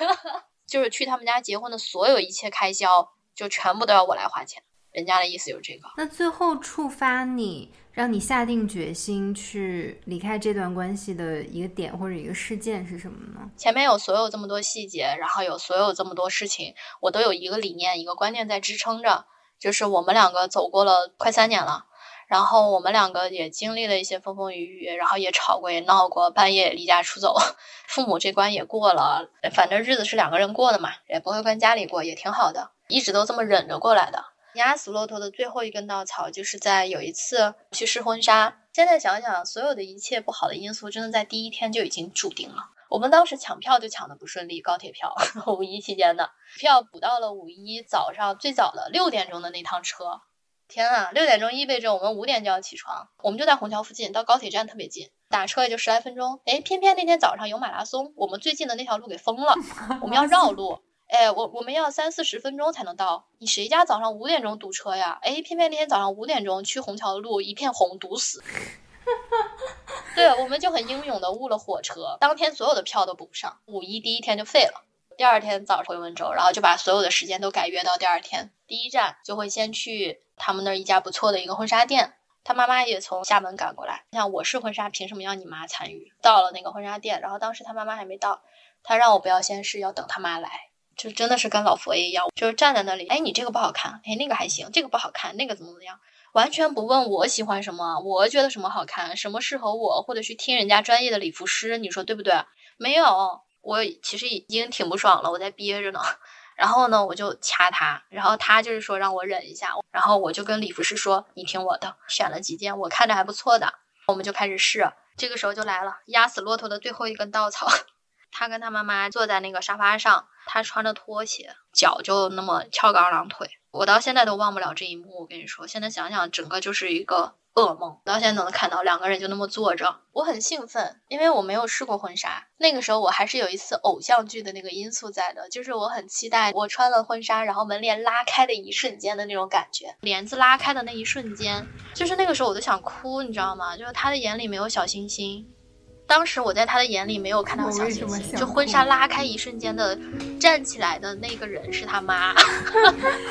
就是去他们家结婚的所有一切开销，就全部都要我来花钱。人家的意思就是这个。那最后触发你，让你下定决心去离开这段关系的一个点或者一个事件是什么呢？前面有所有这么多细节，然后有所有这么多事情，我都有一个理念、一个观念在支撑着。就是我们两个走过了快三年了，然后我们两个也经历了一些风风雨雨，然后也吵过、也闹过，半夜离家出走，父母这关也过了。反正日子是两个人过的嘛，也不会跟家里过，也挺好的，一直都这么忍着过来的。压死骆驼的最后一根稻草，就是在有一次去试婚纱。现在想想，所有的一切不好的因素，真的在第一天就已经注定了。我们当时抢票就抢的不顺利，高铁票，五一期间的票补到了五一早上最早的六点钟的那趟车。天啊，六点钟意味着我们五点就要起床，我们就在虹桥附近，到高铁站特别近，打车也就十来分钟。哎，偏偏那天早上有马拉松，我们最近的那条路给封了，我们要绕路。哎，我我们要三四十分钟才能到。你谁家早上五点钟堵车呀？哎，偏偏那天早上五点钟去虹桥的路一片红，堵死。对，我们就很英勇的误了火车，当天所有的票都补不上，五一第一天就废了。第二天早上回温州，然后就把所有的时间都改约到第二天。第一站就会先去他们那儿一家不错的一个婚纱店，他妈妈也从厦门赶过来。像我是婚纱，凭什么要你妈参与？到了那个婚纱店，然后当时他妈妈还没到，他让我不要先试，要等他妈来。就真的是跟老佛爷一样，就是站在那里，哎，你这个不好看，哎，那个还行，这个不好看，那个怎么怎么样，完全不问我喜欢什么，我觉得什么好看，什么适合我，或者去听人家专业的礼服师，你说对不对？没有，我其实已经挺不爽了，我在憋着呢。然后呢，我就掐他，然后他就是说让我忍一下，然后我就跟礼服师说，你听我的，选了几件我看着还不错的，我们就开始试。这个时候就来了，压死骆驼的最后一根稻草。他跟他妈妈坐在那个沙发上，他穿着拖鞋，脚就那么翘个二郎腿。我到现在都忘不了这一幕。我跟你说，现在想想，整个就是一个噩梦。到现在都能看到两个人就那么坐着，我很兴奋，因为我没有试过婚纱。那个时候我还是有一次偶像剧的那个因素在的，就是我很期待我穿了婚纱，然后门帘拉开的一瞬间的那种感觉。帘子拉开的那一瞬间，就是那个时候我都想哭，你知道吗？就是他的眼里没有小星星。当时我在他的眼里没有看到小星星，就婚纱拉开一瞬间的站起来的那个人是他妈，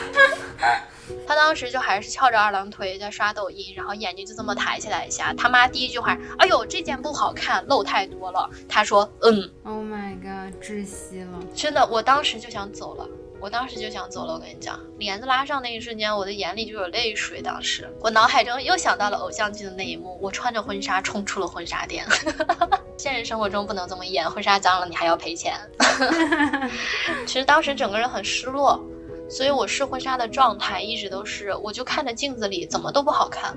他当时就还是翘着二郎腿在刷抖音，然后眼睛就这么抬起来一下。他妈第一句话，哎呦这件不好看，露太多了。他说，嗯，Oh my god，窒息了，真的，我当时就想走了。我当时就想走了，我跟你讲，帘子拉上那一瞬间，我的眼里就有泪水。当时我脑海中又想到了偶像剧的那一幕，我穿着婚纱冲出了婚纱店。现实生活中不能这么演，婚纱脏了你还要赔钱。其实当时整个人很失落，所以我试婚纱的状态一直都是，我就看着镜子里怎么都不好看，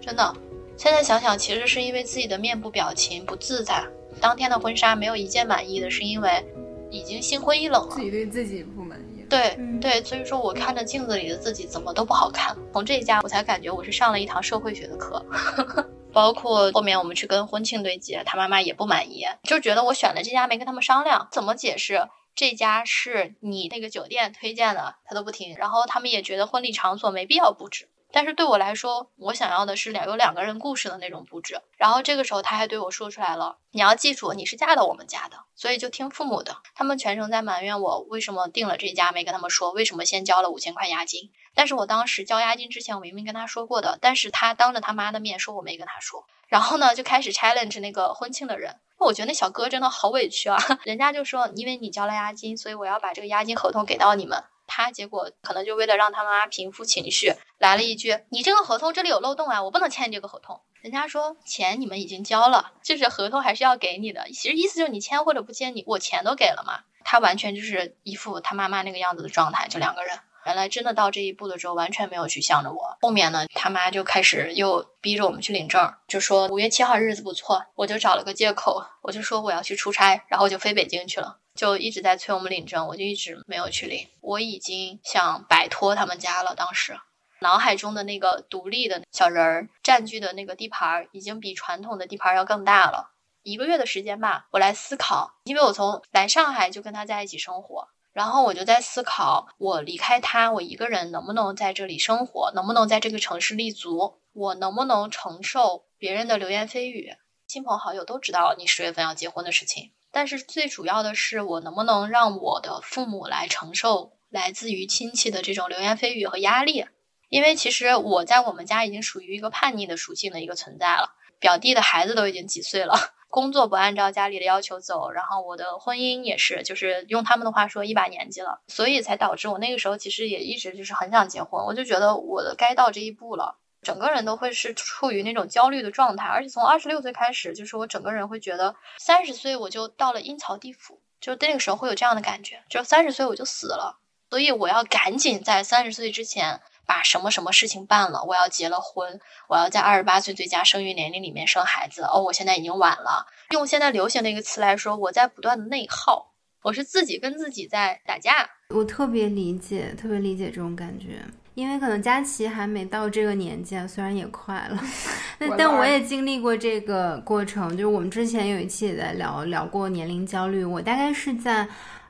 真的。现在想想，其实是因为自己的面部表情不自在。当天的婚纱没有一件满意的，是因为已经心灰意冷了，自己对自己不满。对对，所以说我看着镜子里的自己怎么都不好看。从这一家我才感觉我是上了一堂社会学的课，包括后面我们去跟婚庆对接，他妈妈也不满意，就觉得我选的这家没跟他们商量，怎么解释这家是你那个酒店推荐的，他都不听。然后他们也觉得婚礼场所没必要布置。但是对我来说，我想要的是两有两个人故事的那种布置。然后这个时候他还对我说出来了：“你要记住，你是嫁到我们家的，所以就听父母的。”他们全程在埋怨我为什么订了这家没跟他们说，为什么先交了五千块押金。但是我当时交押金之前，我明明跟他说过的。但是他当着他妈的面说我没跟他说，然后呢就开始 challenge 那个婚庆的人。我觉得那小哥真的好委屈啊！人家就说因为你交了押金，所以我要把这个押金合同给到你们。他结果可能就为了让他妈平复情绪，来了一句：“你这个合同这里有漏洞啊，我不能签这个合同。”人家说钱你们已经交了，就是合同还是要给你的。其实意思就是你签或者不签，你我钱都给了嘛。他完全就是一副他妈妈那个样子的状态，就两个人。原来真的到这一步的时候，完全没有去向着我。后面呢，他妈就开始又逼着我们去领证，就说五月七号日子不错，我就找了个借口，我就说我要去出差，然后就飞北京去了，就一直在催我们领证，我就一直没有去领。我已经想摆脱他们家了，当时脑海中的那个独立的小人儿占据的那个地盘，已经比传统的地盘要更大了。一个月的时间吧，我来思考，因为我从来上海就跟他在一起生活。然后我就在思考，我离开他，我一个人能不能在这里生活，能不能在这个城市立足，我能不能承受别人的流言蜚语？亲朋好友都知道你十月份要结婚的事情，但是最主要的是，我能不能让我的父母来承受来自于亲戚的这种流言蜚语和压力？因为其实我在我们家已经属于一个叛逆的属性的一个存在了，表弟的孩子都已经几岁了。工作不按照家里的要求走，然后我的婚姻也是，就是用他们的话说一把年纪了，所以才导致我那个时候其实也一直就是很想结婚，我就觉得我的该到这一步了，整个人都会是处于那种焦虑的状态，而且从二十六岁开始，就是我整个人会觉得三十岁我就到了阴曹地府，就那个时候会有这样的感觉，就三十岁我就死了，所以我要赶紧在三十岁之前。把什么什么事情办了？我要结了婚，我要在二十八岁最佳生育年龄里面生孩子。哦，我现在已经晚了。用现在流行的一个词来说，我在不断的内耗，我是自己跟自己在打架。我特别理解，特别理解这种感觉，因为可能佳琪还没到这个年纪啊，虽然也快了，但但我也经历过这个过程。就是我们之前有一期也在聊聊过年龄焦虑，我大概是在。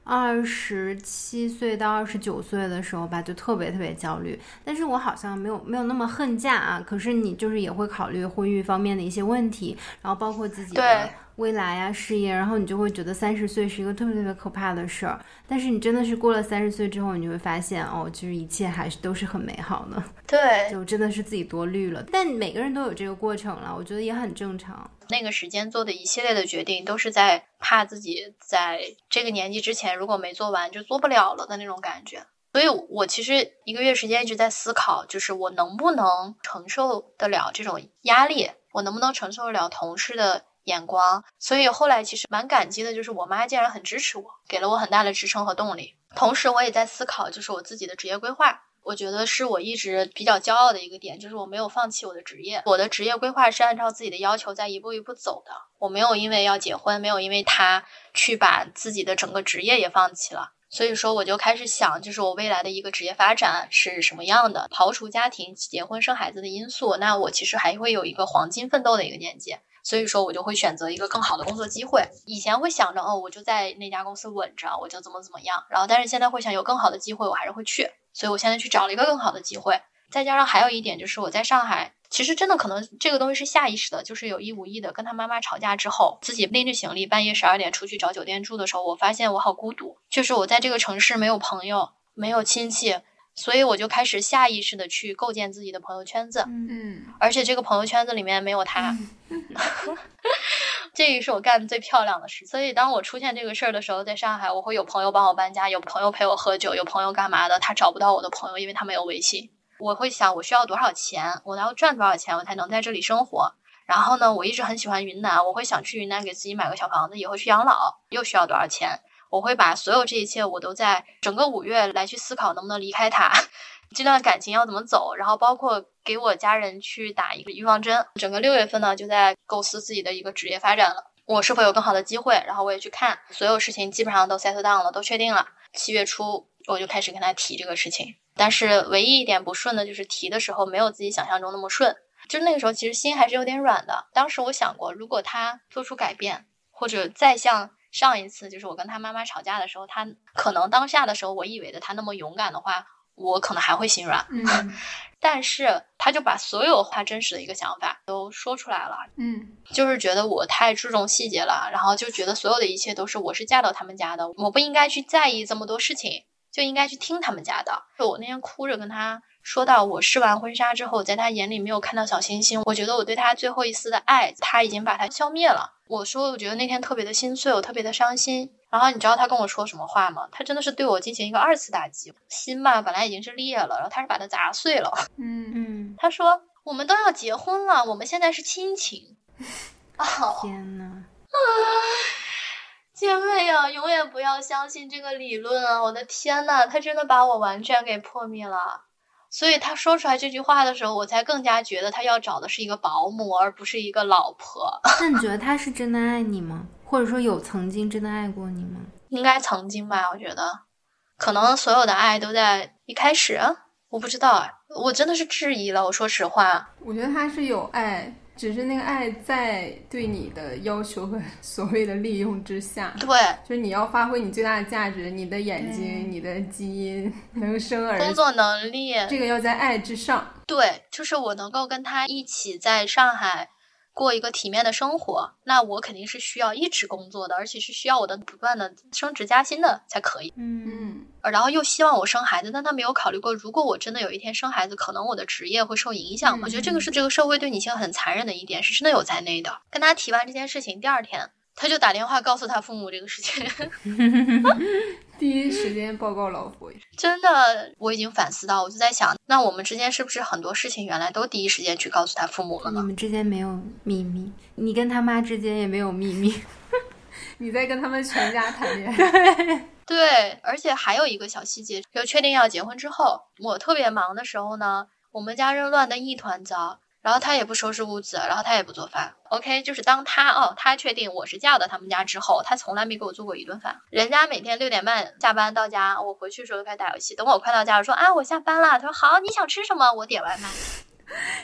二十七岁到二十九岁的时候吧，就特别特别焦虑。但是我好像没有没有那么恨嫁啊。可是你就是也会考虑婚育方面的一些问题，然后包括自己的。未来啊，事业，然后你就会觉得三十岁是一个特别特别可怕的事儿。但是你真的是过了三十岁之后，你就会发现，哦，其实一切还是都是很美好的。对，就真的是自己多虑了。但每个人都有这个过程了，我觉得也很正常。那个时间做的一系列的决定，都是在怕自己在这个年纪之前如果没做完就做不了了的那种感觉。所以我其实一个月时间一直在思考，就是我能不能承受得了这种压力，我能不能承受得了同事的。眼光，所以后来其实蛮感激的，就是我妈竟然很支持我，给了我很大的支撑和动力。同时，我也在思考，就是我自己的职业规划。我觉得是我一直比较骄傲的一个点，就是我没有放弃我的职业。我的职业规划是按照自己的要求在一步一步走的。我没有因为要结婚，没有因为他去把自己的整个职业也放弃了。所以说，我就开始想，就是我未来的一个职业发展是什么样的。刨除家庭、结婚、生孩子的因素，那我其实还会有一个黄金奋斗的一个年纪。所以说，我就会选择一个更好的工作机会。以前会想着，哦，我就在那家公司稳着，我就怎么怎么样。然后，但是现在会想，有更好的机会，我还是会去。所以我现在去找了一个更好的机会。再加上还有一点，就是我在上海，其实真的可能这个东西是下意识的，就是有意无意的跟他妈妈吵架之后，自己拎着行李半夜十二点出去找酒店住的时候，我发现我好孤独，就是我在这个城市没有朋友，没有亲戚。所以我就开始下意识的去构建自己的朋友圈子，嗯，而且这个朋友圈子里面没有他，这个是我干的最漂亮的事。所以当我出现这个事儿的时候，在上海，我会有朋友帮我搬家，有朋友陪我喝酒，有朋友干嘛的，他找不到我的朋友，因为他没有微信。我会想，我需要多少钱，我要赚多少钱，我才能在这里生活。然后呢，我一直很喜欢云南，我会想去云南给自己买个小房子，以后去养老，又需要多少钱？我会把所有这一切，我都在整个五月来去思考能不能离开他，这段感情要怎么走，然后包括给我家人去打一个预防针。整个六月份呢，就在构思自己的一个职业发展了，我是否有更好的机会？然后我也去看，所有事情基本上都 set down 了，都确定了。七月初我就开始跟他提这个事情，但是唯一一点不顺的就是提的时候没有自己想象中那么顺，就那个时候其实心还是有点软的。当时我想过，如果他做出改变，或者再像。上一次就是我跟他妈妈吵架的时候，他可能当下的时候，我以为的他那么勇敢的话，我可能还会心软。嗯，但是他就把所有他真实的一个想法都说出来了。嗯，就是觉得我太注重细节了，然后就觉得所有的一切都是我是嫁到他们家的，我不应该去在意这么多事情，就应该去听他们家的。就我那天哭着跟他。说到我试完婚纱之后，在他眼里没有看到小星星，我觉得我对他最后一丝的爱，他已经把它消灭了。我说，我觉得那天特别的心碎，我特别的伤心。然后你知道他跟我说什么话吗？他真的是对我进行一个二次打击，心吧本来已经是裂了，然后他是把它砸碎了。嗯嗯，他说我们都要结婚了，我们现在是亲情。天呐。啊！姐妹啊，永远不要相信这个理论啊！我的天呐，他真的把我完全给破灭了。所以他说出来这句话的时候，我才更加觉得他要找的是一个保姆，而不是一个老婆。那你觉得他是真的爱你吗？或者说有曾经真的爱过你吗？应该曾经吧，我觉得，可能所有的爱都在一开始，我不知道，我真的是质疑了。我说实话，我觉得他是有爱。只是那个爱在对你的要求和 所谓的利用之下，对，就是你要发挥你最大的价值，你的眼睛、你的基因能生儿，工作能力，这个要在爱之上。对，就是我能够跟他一起在上海。过一个体面的生活，那我肯定是需要一直工作的，而且是需要我的不断的升职加薪的才可以。嗯，然后又希望我生孩子，但他没有考虑过，如果我真的有一天生孩子，可能我的职业会受影响。我觉得这个是这个社会对女性很残忍的一点，是真的有在内的。跟他提完这件事情，第二天。他就打电话告诉他父母这个事情，第一时间报告老婆。真的，我已经反思到，我就在想，那我们之间是不是很多事情原来都第一时间去告诉他父母了呢？你们之间没有秘密，你跟他妈之间也没有秘密，你在跟他们全家谈恋爱。对，而且还有一个小细节，就确定要结婚之后，我特别忙的时候呢，我们家人乱的一团糟。然后他也不收拾屋子，然后他也不做饭。OK，就是当他哦，他确定我是嫁到他们家之后，他从来没给我做过一顿饭。人家每天六点半下班到家，我回去的时候就开始打游戏。等我快到家，我说啊，我下班了。他说好，你想吃什么？我点外卖。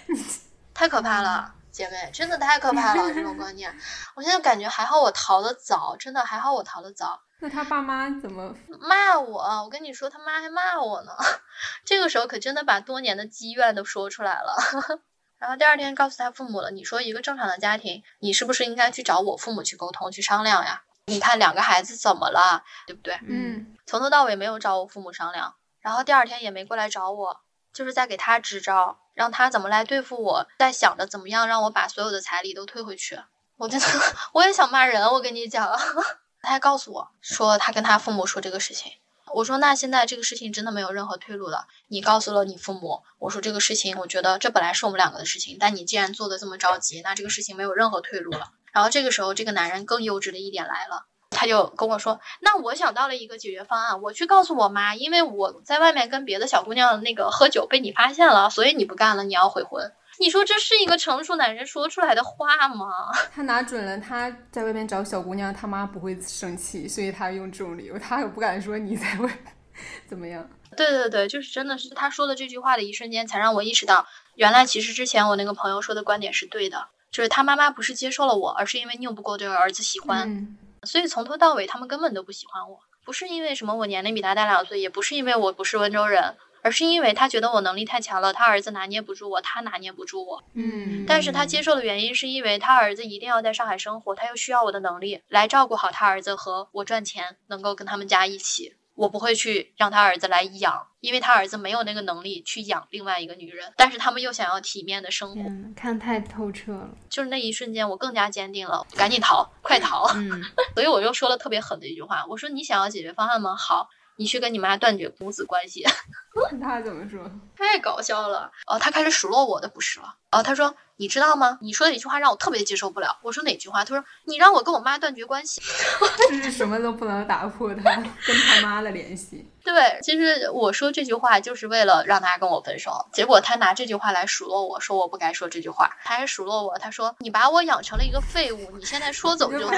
太可怕了，姐妹，真的太可怕了，这种观念。我现在感觉还好，我逃得早，真的还好，我逃得早。那他爸妈怎么骂我？我跟你说，他妈还骂我呢。这个时候可真的把多年的积怨都说出来了。然后第二天告诉他父母了。你说一个正常的家庭，你是不是应该去找我父母去沟通、去商量呀？你看两个孩子怎么了，对不对？嗯。从头到尾没有找我父母商量，然后第二天也没过来找我，就是在给他支招，让他怎么来对付我，在想着怎么样让我把所有的彩礼都退回去。我真的 我也想骂人，我跟你讲。他还告诉我说他跟他父母说这个事情。我说那现在这个事情真的没有任何退路了。你告诉了你父母，我说这个事情，我觉得这本来是我们两个的事情，但你既然做的这么着急，那这个事情没有任何退路了。然后这个时候，这个男人更幼稚的一点来了，他就跟我说，那我想到了一个解决方案，我去告诉我妈，因为我在外面跟别的小姑娘那个喝酒被你发现了，所以你不干了，你要悔婚。你说这是一个成熟男人说出来的话吗？他拿准了他在外面找小姑娘，他妈不会生气，所以他用这种理由，他也不敢说你在外 怎么样。对对对，就是真的是他说的这句话的一瞬间，才让我意识到，原来其实之前我那个朋友说的观点是对的，就是他妈妈不是接受了我，而是因为拗不过这个儿子喜欢，所以从头到尾他们根本都不喜欢我，不是因为什么我年龄比他大两岁，也不是因为我不是温州人。而是因为他觉得我能力太强了，他儿子拿捏不住我，他拿捏不住我。嗯，但是他接受的原因是因为他儿子一定要在上海生活，他又需要我的能力来照顾好他儿子和我赚钱，能够跟他们家一起。我不会去让他儿子来养，因为他儿子没有那个能力去养另外一个女人。但是他们又想要体面的生活，看太透彻了。就是那一瞬间，我更加坚定了，赶紧逃，快逃。嗯，所以我又说了特别狠的一句话，我说你想要解决方案吗？好。你去跟你妈断绝母子关系，他怎么说？太搞笑了！哦，他开始数落我的不是了。哦，他说：“你知道吗？你说的一句话让我特别接受不了。”我说：“哪句话？”他说：“你让我跟我妈断绝关系。”就是什么都不能打破他跟他妈的联系。对，其实我说这句话就是为了让他跟我分手。结果他拿这句话来数落我，说我不该说这句话。他还数落我，他说：“你把我养成了一个废物，你现在说走就走。”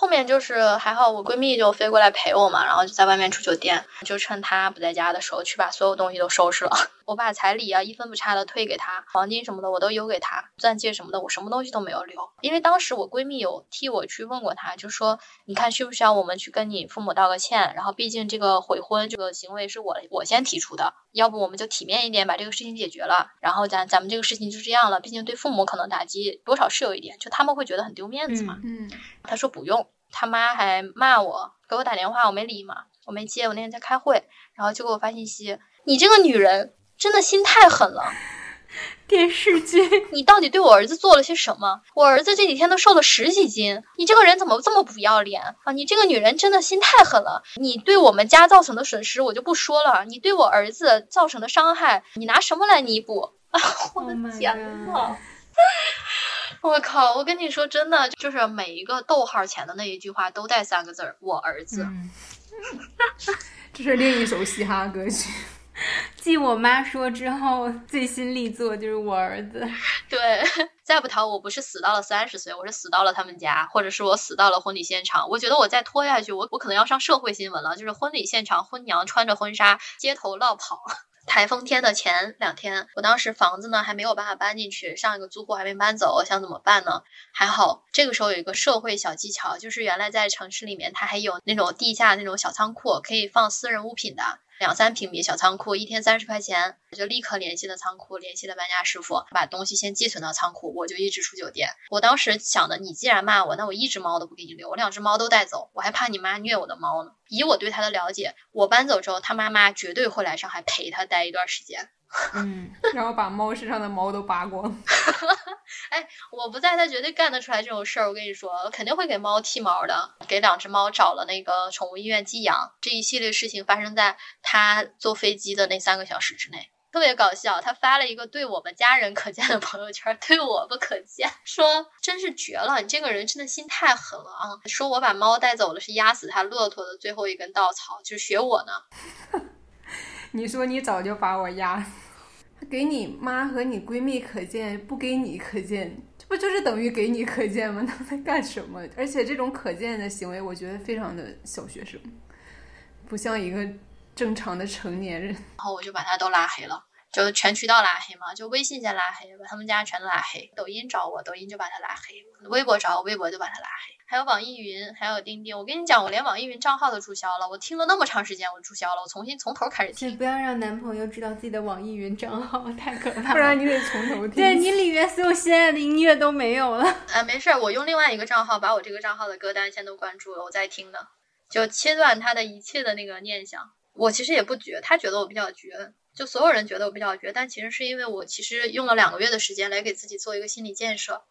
后面就是还好，我闺蜜就飞过来陪我嘛，然后就在外面住酒店，就趁她不在家的时候去把所有东西都收拾了。我把彩礼啊一分不差的退给他，黄金什么的我都邮给他，钻戒什么的我什么东西都没有留，因为当时我闺蜜有替我去问过他，就说你看需不需要我们去跟你父母道个歉？然后毕竟这个悔婚这个行为是我我先提出的，要不我们就体面一点把这个事情解决了，然后咱咱们这个事情就这样了。毕竟对父母可能打击多少是有一点，就他们会觉得很丢面子嘛。嗯，她说不用。他妈还骂我，给我打电话，我没理嘛，我没接。我那天在开会，然后就给我发信息：“你这个女人真的心太狠了。”电视剧，你到底对我儿子做了些什么？我儿子这几天都瘦了十几斤，你这个人怎么这么不要脸啊？你这个女人真的心太狠了。你对我们家造成的损失我就不说了，你对我儿子造成的伤害，你拿什么来弥补？啊，我的天呐！我靠！我跟你说真的，就是每一个逗号前的那一句话都带三个字儿“我儿子”嗯 这是另一首嘻哈歌曲。继我妈说之后，最新力作就是我儿子。对，再不逃，我不是死到了三十岁，我是死到了他们家，或者是我死到了婚礼现场。我觉得我再拖下去，我我可能要上社会新闻了，就是婚礼现场，婚娘穿着婚纱街头落跑。台风天的前两天，我当时房子呢还没有办法搬进去，上一个租户还没搬走，我想怎么办呢？还好这个时候有一个社会小技巧，就是原来在城市里面，它还有那种地下那种小仓库，可以放私人物品的。两三平米小仓库，一天三十块钱，我就立刻联系了仓库，联系了搬家师傅，把东西先寄存到仓库，我就一直住酒店。我当时想的，你既然骂我，那我一只猫都不给你留，我两只猫都带走，我还怕你妈虐我的猫呢。以我对他的了解，我搬走之后，他妈妈绝对会来上海陪他待一段时间。嗯，然后把猫身上的毛都拔光。哎，我不在，他绝对干得出来这种事儿。我跟你说，肯定会给猫剃毛的，给两只猫找了那个宠物医院寄养。这一系列事情发生在他坐飞机的那三个小时之内，特别搞笑。他发了一个对我们家人可见的朋友圈，对我不可见，说真是绝了，你这个人真的心太狠了啊！说我把猫带走了，是压死他骆驼的最后一根稻草，就是学我呢。你说你早就把我压死，给你妈和你闺蜜可见，不给你可见，这不就是等于给你可见吗？他们在干什么？而且这种可见的行为，我觉得非常的小学生，不像一个正常的成年人。然后我就把他都拉黑了，就全渠道拉黑嘛，就微信先拉黑，把他们家全都拉黑。抖音找我，抖音就把他拉黑；微博找我，微博就把他拉黑。还有网易云，还有钉钉。我跟你讲，我连网易云账号都注销了。我听了那么长时间，我注销了，我重新从头开始听。请不要让男朋友知道自己的网易云账号，太可怕了。不然你得从头听。对你里面所有心爱的音乐都没有了。啊，没事儿，我用另外一个账号把我这个账号的歌单先都关注了，我在听呢，就切断他的一切的那个念想。我其实也不绝，他觉得我比较绝，就所有人觉得我比较绝，但其实是因为我其实用了两个月的时间来给自己做一个心理建设。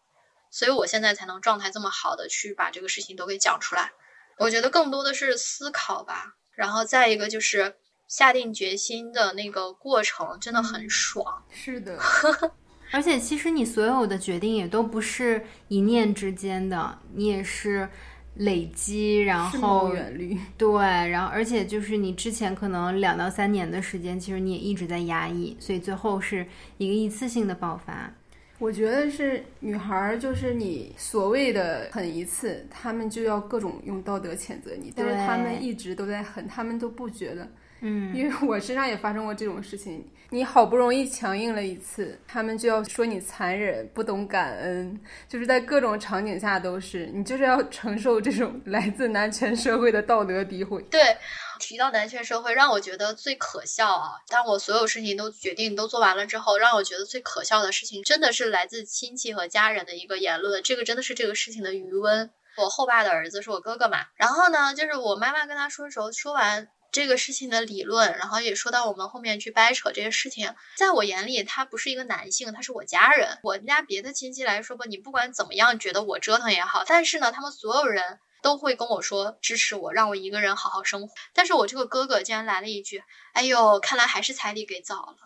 所以我现在才能状态这么好的去把这个事情都给讲出来。我觉得更多的是思考吧，然后再一个就是下定决心的那个过程真的很爽。是的，而且其实你所有的决定也都不是一念之间的，你也是累积，然后远虑。对，然后而且就是你之前可能两到三年的时间，其实你也一直在压抑，所以最后是一个一次性的爆发。我觉得是女孩儿，就是你所谓的狠一次，他们就要各种用道德谴责你，但是对他们一直都在狠，他们都不觉得。嗯，因为我身上也发生过这种事情，你好不容易强硬了一次，他们就要说你残忍、不懂感恩，就是在各种场景下都是，你就是要承受这种来自男权社会的道德诋毁。对，提到男权社会，让我觉得最可笑啊！当我所有事情都决定都做完了之后，让我觉得最可笑的事情，真的是来自亲戚和家人的一个言论。这个真的是这个事情的余温。我后爸的儿子是我哥哥嘛，然后呢，就是我妈妈跟他说的时候，说完这个事情的理论，然后也说到我们后面去掰扯这些事情，在我眼里，他不是一个男性，他是我家人。我们家别的亲戚来说吧，你不管怎么样觉得我折腾也好，但是呢，他们所有人都会跟我说支持我，让我一个人好好生活。但是我这个哥哥竟然来了一句：“哎呦，看来还是彩礼给早了。”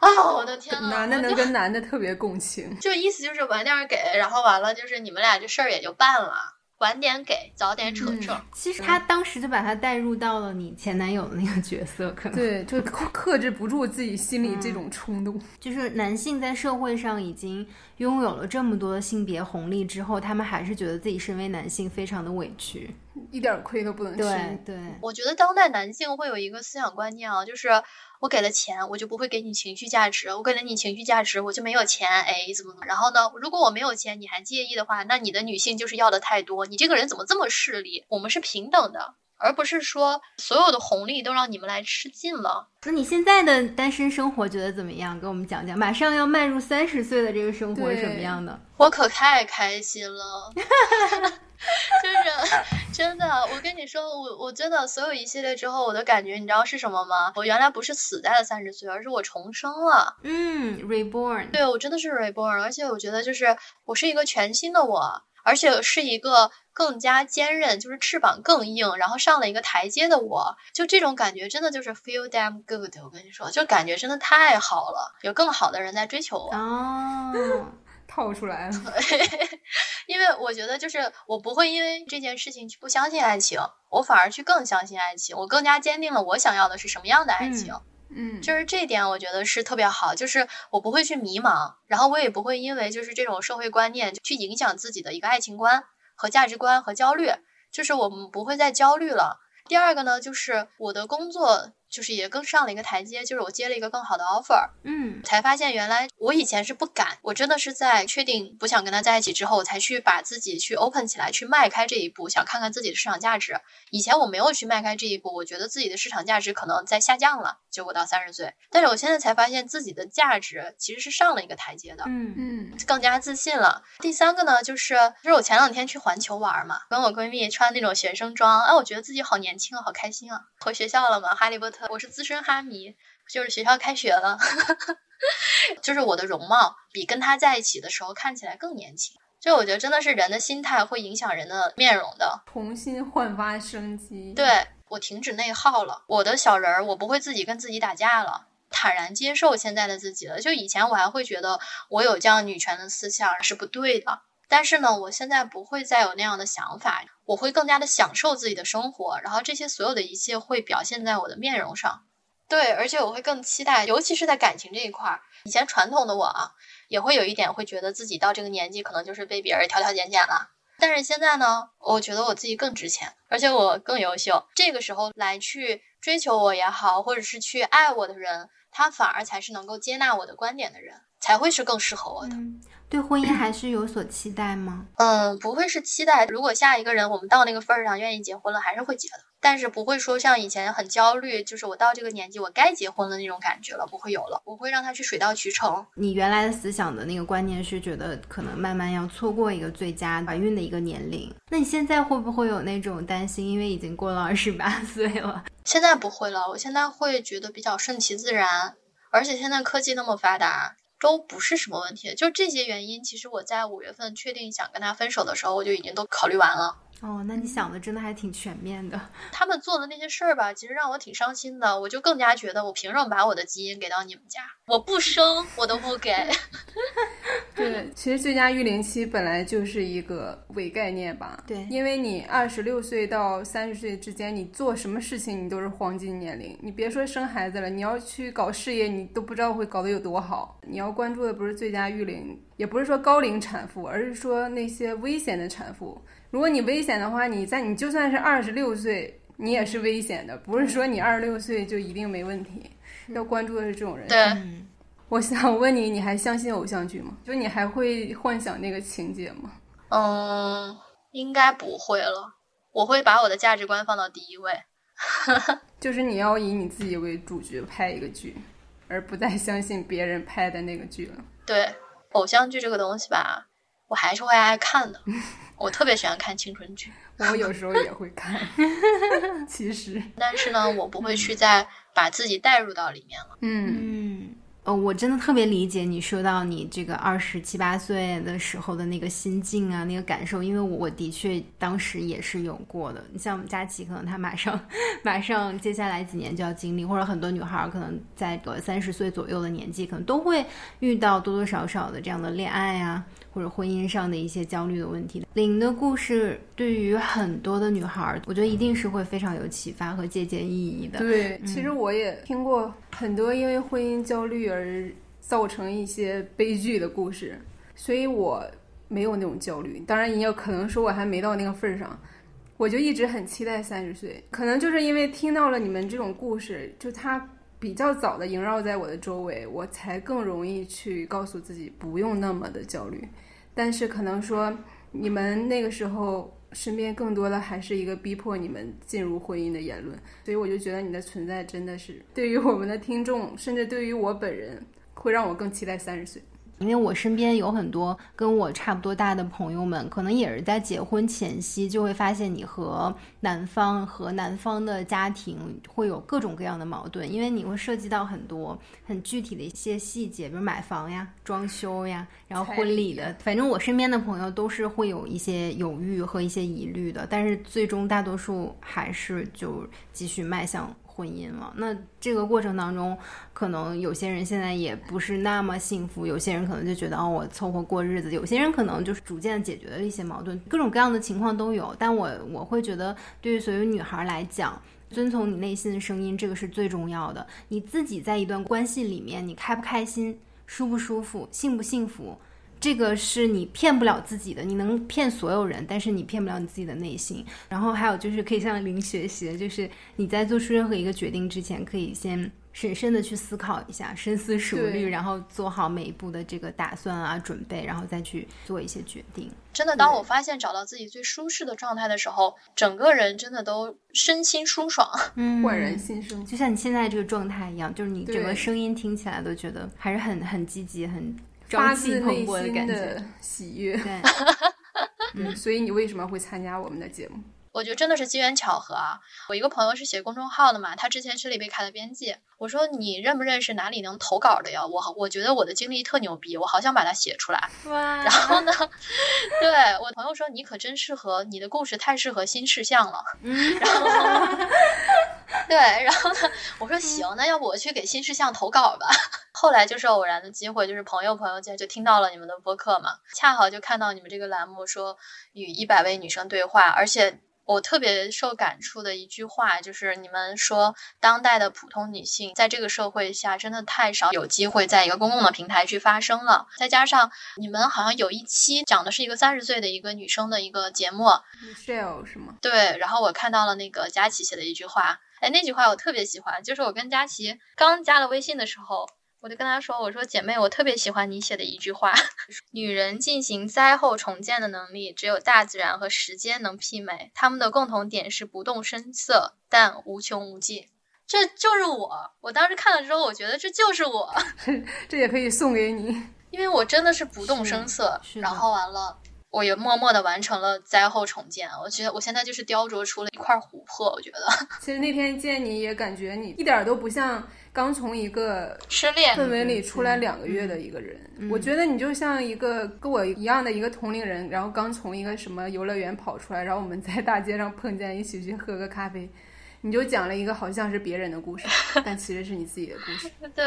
啊，我的天呐！男的能跟男的特别共情，就意思就是晚点儿给，然后完了就是你们俩这事儿也就办了，晚点给，早点扯扯。其实他当时就把他带入到了你前男友的那个角色，可能对，就克克制不住自己心里这种冲动。就是男性在社会上已经拥有了这么多的性别红利之后，他们还是觉得自己身为男性非常的委屈。一点亏都不能吃。对对，我觉得当代男性会有一个思想观念啊，就是我给了钱，我就不会给你情绪价值；我给了你情绪价值，我就没有钱。哎，怎么怎么？然后呢，如果我没有钱，你还介意的话，那你的女性就是要的太多，你这个人怎么这么势利？我们是平等的，而不是说所有的红利都让你们来吃尽了。那你现在的单身生活觉得怎么样？跟我们讲讲。马上要迈入三十岁的这个生活是什么样的？我可太开心了，就是真的，我跟你说，我我真的所有一系列之后，我的感觉你知道是什么吗？我原来不是死在了三十岁，而是我重生了。嗯，reborn。对我真的是 reborn，而且我觉得就是我是一个全新的我，而且是一个更加坚韧，就是翅膀更硬，然后上了一个台阶的我，就这种感觉真的就是 feel damn good。我跟你说，就感觉真的太好了，有更好的人在追求我。哦，套出来了。因为我觉得就是我不会因为这件事情去不相信爱情，我反而去更相信爱情，我更加坚定了我想要的是什么样的爱情。嗯，就是这点，我觉得是特别好，就是我不会去迷茫，然后我也不会因为就是这种社会观念去影响自己的一个爱情观和价值观和焦虑，就是我们不会再焦虑了。第二个呢，就是我的工作。就是也更上了一个台阶，就是我接了一个更好的 offer，嗯，才发现原来我以前是不敢，我真的是在确定不想跟他在一起之后，我才去把自己去 open 起来，去迈开这一步，想看看自己的市场价值。以前我没有去迈开这一步，我觉得自己的市场价值可能在下降了，就我到三十岁，但是我现在才发现自己的价值其实是上了一个台阶的，嗯嗯，更加自信了。第三个呢，就是就是我前两天去环球玩嘛，跟我闺蜜穿那种学生装，哎，我觉得自己好年轻啊，好开心啊，回学校了嘛，哈利波特。我是资深哈迷，就是学校开学了，就是我的容貌比跟他在一起的时候看起来更年轻。就我觉得真的是人的心态会影响人的面容的，重新焕发生机。对我停止内耗了，我的小人儿，我不会自己跟自己打架了，坦然接受现在的自己了。就以前我还会觉得我有这样女权的思想是不对的。但是呢，我现在不会再有那样的想法，我会更加的享受自己的生活，然后这些所有的一切会表现在我的面容上。对，而且我会更期待，尤其是在感情这一块儿。以前传统的我啊，也会有一点会觉得自己到这个年纪可能就是被别人挑挑拣拣了。但是现在呢，我觉得我自己更值钱，而且我更优秀。这个时候来去追求我也好，或者是去爱我的人，他反而才是能够接纳我的观点的人，才会是更适合我的。对婚姻还是有所期待吗？嗯，不会是期待。如果下一个人我们到那个份儿上愿意结婚了，还是会结的。但是不会说像以前很焦虑，就是我到这个年纪我该结婚了那种感觉了，不会有了。我会让他去水到渠成。你原来的思想的那个观念是觉得可能慢慢要错过一个最佳怀孕的一个年龄。那你现在会不会有那种担心？因为已经过了二十八岁了。现在不会了，我现在会觉得比较顺其自然，而且现在科技那么发达。都不是什么问题，就这些原因，其实我在五月份确定想跟他分手的时候，我就已经都考虑完了。哦，那你想的真的还挺全面的。他们做的那些事儿吧，其实让我挺伤心的。我就更加觉得，我凭什么把我的基因给到你们家？我不生，我都不给。对，其实最佳育龄期本来就是一个伪概念吧。对，因为你二十六岁到三十岁之间，你做什么事情你都是黄金年龄。你别说生孩子了，你要去搞事业，你都不知道会搞得有多好。你要关注的不是最佳育龄，也不是说高龄产妇，而是说那些危险的产妇。如果你危险的话，你在你就算是二十六岁，你也是危险的。不是说你二十六岁就一定没问题。要关注的是这种人。对，我想问你，你还相信偶像剧吗？就你还会幻想那个情节吗？嗯，应该不会了。我会把我的价值观放到第一位。就是你要以你自己为主角拍一个剧，而不再相信别人拍的那个剧了。对，偶像剧这个东西吧，我还是会爱看的。我特别喜欢看青春剧，我有时候也会看，其实，但是呢，我不会去再把自己带入到里面了。嗯嗯，呃，我真的特别理解你说到你这个二十七八岁的时候的那个心境啊，那个感受，因为我的确当时也是有过的。你像我们佳琪，可能她马上马上接下来几年就要经历，或者很多女孩可能在个三十岁左右的年纪，可能都会遇到多多少少的这样的恋爱啊。或者婚姻上的一些焦虑的问题，零的故事对于很多的女孩，我觉得一定是会非常有启发和借鉴意义的。对，其实我也听过很多因为婚姻焦虑而造成一些悲剧的故事，所以我没有那种焦虑。当然，也有可能说我还没到那个份儿上，我就一直很期待三十岁。可能就是因为听到了你们这种故事，就它比较早的萦绕在我的周围，我才更容易去告诉自己不用那么的焦虑。但是可能说你们那个时候身边更多的还是一个逼迫你们进入婚姻的言论，所以我就觉得你的存在真的是对于我们的听众，甚至对于我本人，会让我更期待三十岁。因为我身边有很多跟我差不多大的朋友们，可能也是在结婚前夕就会发现你和男方和男方的家庭会有各种各样的矛盾，因为你会涉及到很多很具体的一些细节，比如买房呀、装修呀，然后婚礼的，反正我身边的朋友都是会有一些犹豫和一些疑虑的，但是最终大多数还是就继续迈向。婚姻了。那这个过程当中，可能有些人现在也不是那么幸福，有些人可能就觉得哦，我凑合过日子；有些人可能就是逐渐解决了一些矛盾，各种各样的情况都有。但我我会觉得，对于所有女孩来讲，遵从你内心的声音，这个是最重要的。你自己在一段关系里面，你开不开心，舒不舒服，幸不幸福？这个是你骗不了自己的，你能骗所有人，但是你骗不了你自己的内心。然后还有就是可以向林学习，就是你在做出任何一个决定之前，可以先审慎的去思考一下，深思熟虑，然后做好每一步的这个打算啊、准备，然后再去做一些决定。真的，当我发现找到自己最舒适的状态的时候，整个人真的都身心舒爽，嗯，焕然新生，就像你现在这个状态一样，就是你整个声音听起来都觉得还是很很积极、很。发自内心的喜悦，对，嗯，所以你为什么会参加我们的节目？我觉得真的是机缘巧合啊！我一个朋友是写公众号的嘛，他之前是李贝卡的编辑。我说你认不认识哪里能投稿的呀？我我觉得我的经历特牛逼，我好想把它写出来。哇！然后呢，对我朋友说你可真适合，你的故事太适合新事项了。嗯。然后，对，然后呢，我说行，那要不我去给新事项投稿吧。后来就是偶然的机会，就是朋友朋友间就听到了你们的播客嘛，恰好就看到你们这个栏目说与一百位女生对话，而且。我特别受感触的一句话，就是你们说，当代的普通女性在这个社会下，真的太少有机会在一个公共的平台去发声了。再加上你们好像有一期讲的是一个三十岁的一个女生的一个节目，Michelle 是吗？对。然后我看到了那个佳琪写的一句话，哎，那句话我特别喜欢，就是我跟佳琪刚加了微信的时候。我就跟她说：“我说姐妹，我特别喜欢你写的一句话，女人进行灾后重建的能力，只有大自然和时间能媲美。他们的共同点是不动声色，但无穷无尽。这就是我。我当时看了之后，我觉得这就是我。这也可以送给你，因为我真的是不动声色。然后完了，我也默默的完成了灾后重建。我觉得我现在就是雕琢出了一块琥珀。我觉得，其实那天见你也感觉你一点都不像。”刚从一个失恋氛围里出来两个月的一个人，我觉得你就像一个跟我一样的一个同龄人，然后刚从一个什么游乐园跑出来，然后我们在大街上碰见，一起去喝个咖啡，你就讲了一个好像是别人的故事，但其实是你自己的故事。对，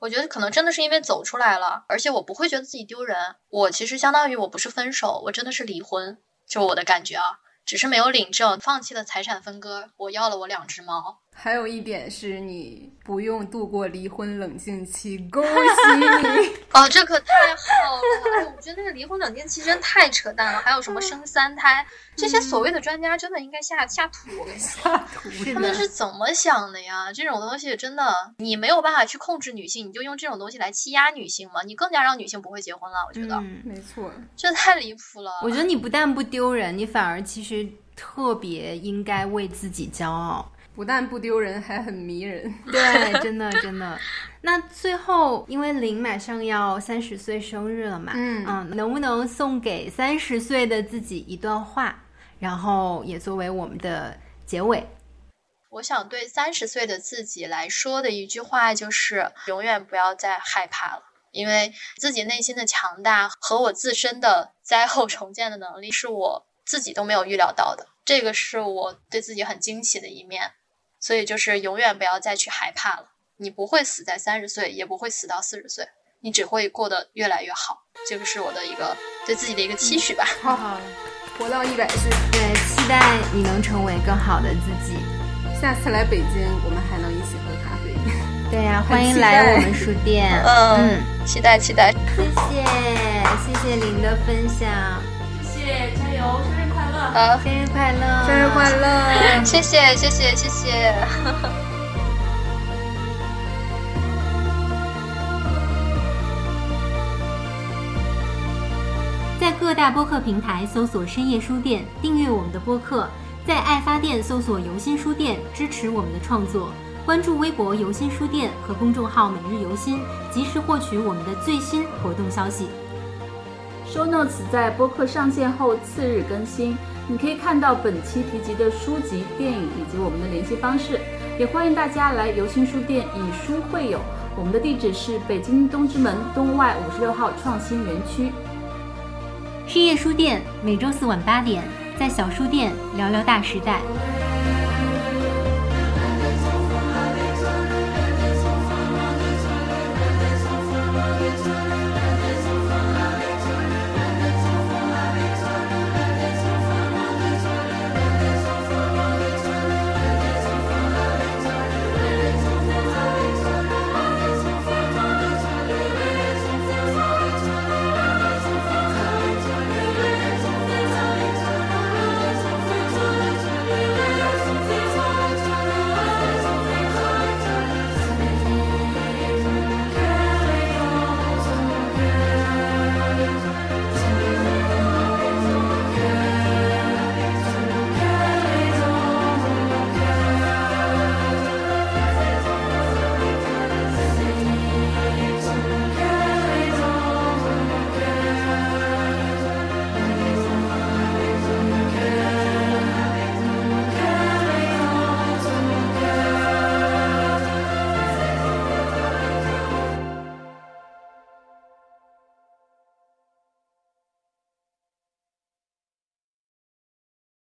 我觉得可能真的是因为走出来了，而且我不会觉得自己丢人。我其实相当于我不是分手，我真的是离婚，就我的感觉啊。只是没有领证，放弃了财产分割。我要了我两只猫。还有一点是你不用度过离婚冷静期，恭喜你！哦，这可太好了！哎，我觉得那个离婚冷静期真太扯淡了。还有什么生三胎，这些所谓的专家真的应该下下土。我跟你下土，他们是怎么想的呀？这种东西真的，你没有办法去控制女性，你就用这种东西来欺压女性吗？你更加让女性不会结婚了。我觉得，没错，这太离谱了。我觉得你不但不丢人，你反而其实。特别应该为自己骄傲，不但不丢人，还很迷人。对，真的真的。那最后，因为林马上要三十岁生日了嘛，嗯嗯，能不能送给三十岁的自己一段话，然后也作为我们的结尾？我想对三十岁的自己来说的一句话就是：永远不要再害怕了，因为自己内心的强大和我自身的灾后重建的能力，是我。自己都没有预料到的，这个是我对自己很惊喜的一面，所以就是永远不要再去害怕了。你不会死在三十岁，也不会死到四十岁，你只会过得越来越好。这个是我的一个对自己的一个期许吧。好好，活到一百岁，对，期待你能成为更好的自己。下次来北京，我们还能一起喝咖啡。对呀，欢迎来我们书店。嗯，期待期待。谢谢谢谢您的分享。谢谢加油！好，生日快乐！生日快乐！谢谢，谢谢，谢谢。在各大播客平台搜索“深夜书店”，订阅我们的播客；在爱发电搜索“游心书店”，支持我们的创作。关注微博“游心书店”和公众号“每日游心”，及时获取我们的最新活动消息。Show Notes 在播客上线后次日更新，你可以看到本期提及的书籍、电影以及我们的联系方式。也欢迎大家来游心书店以书会友，我们的地址是北京东直门东外五十六号创新园区。深夜书店每周四晚八点，在小书店聊聊大时代。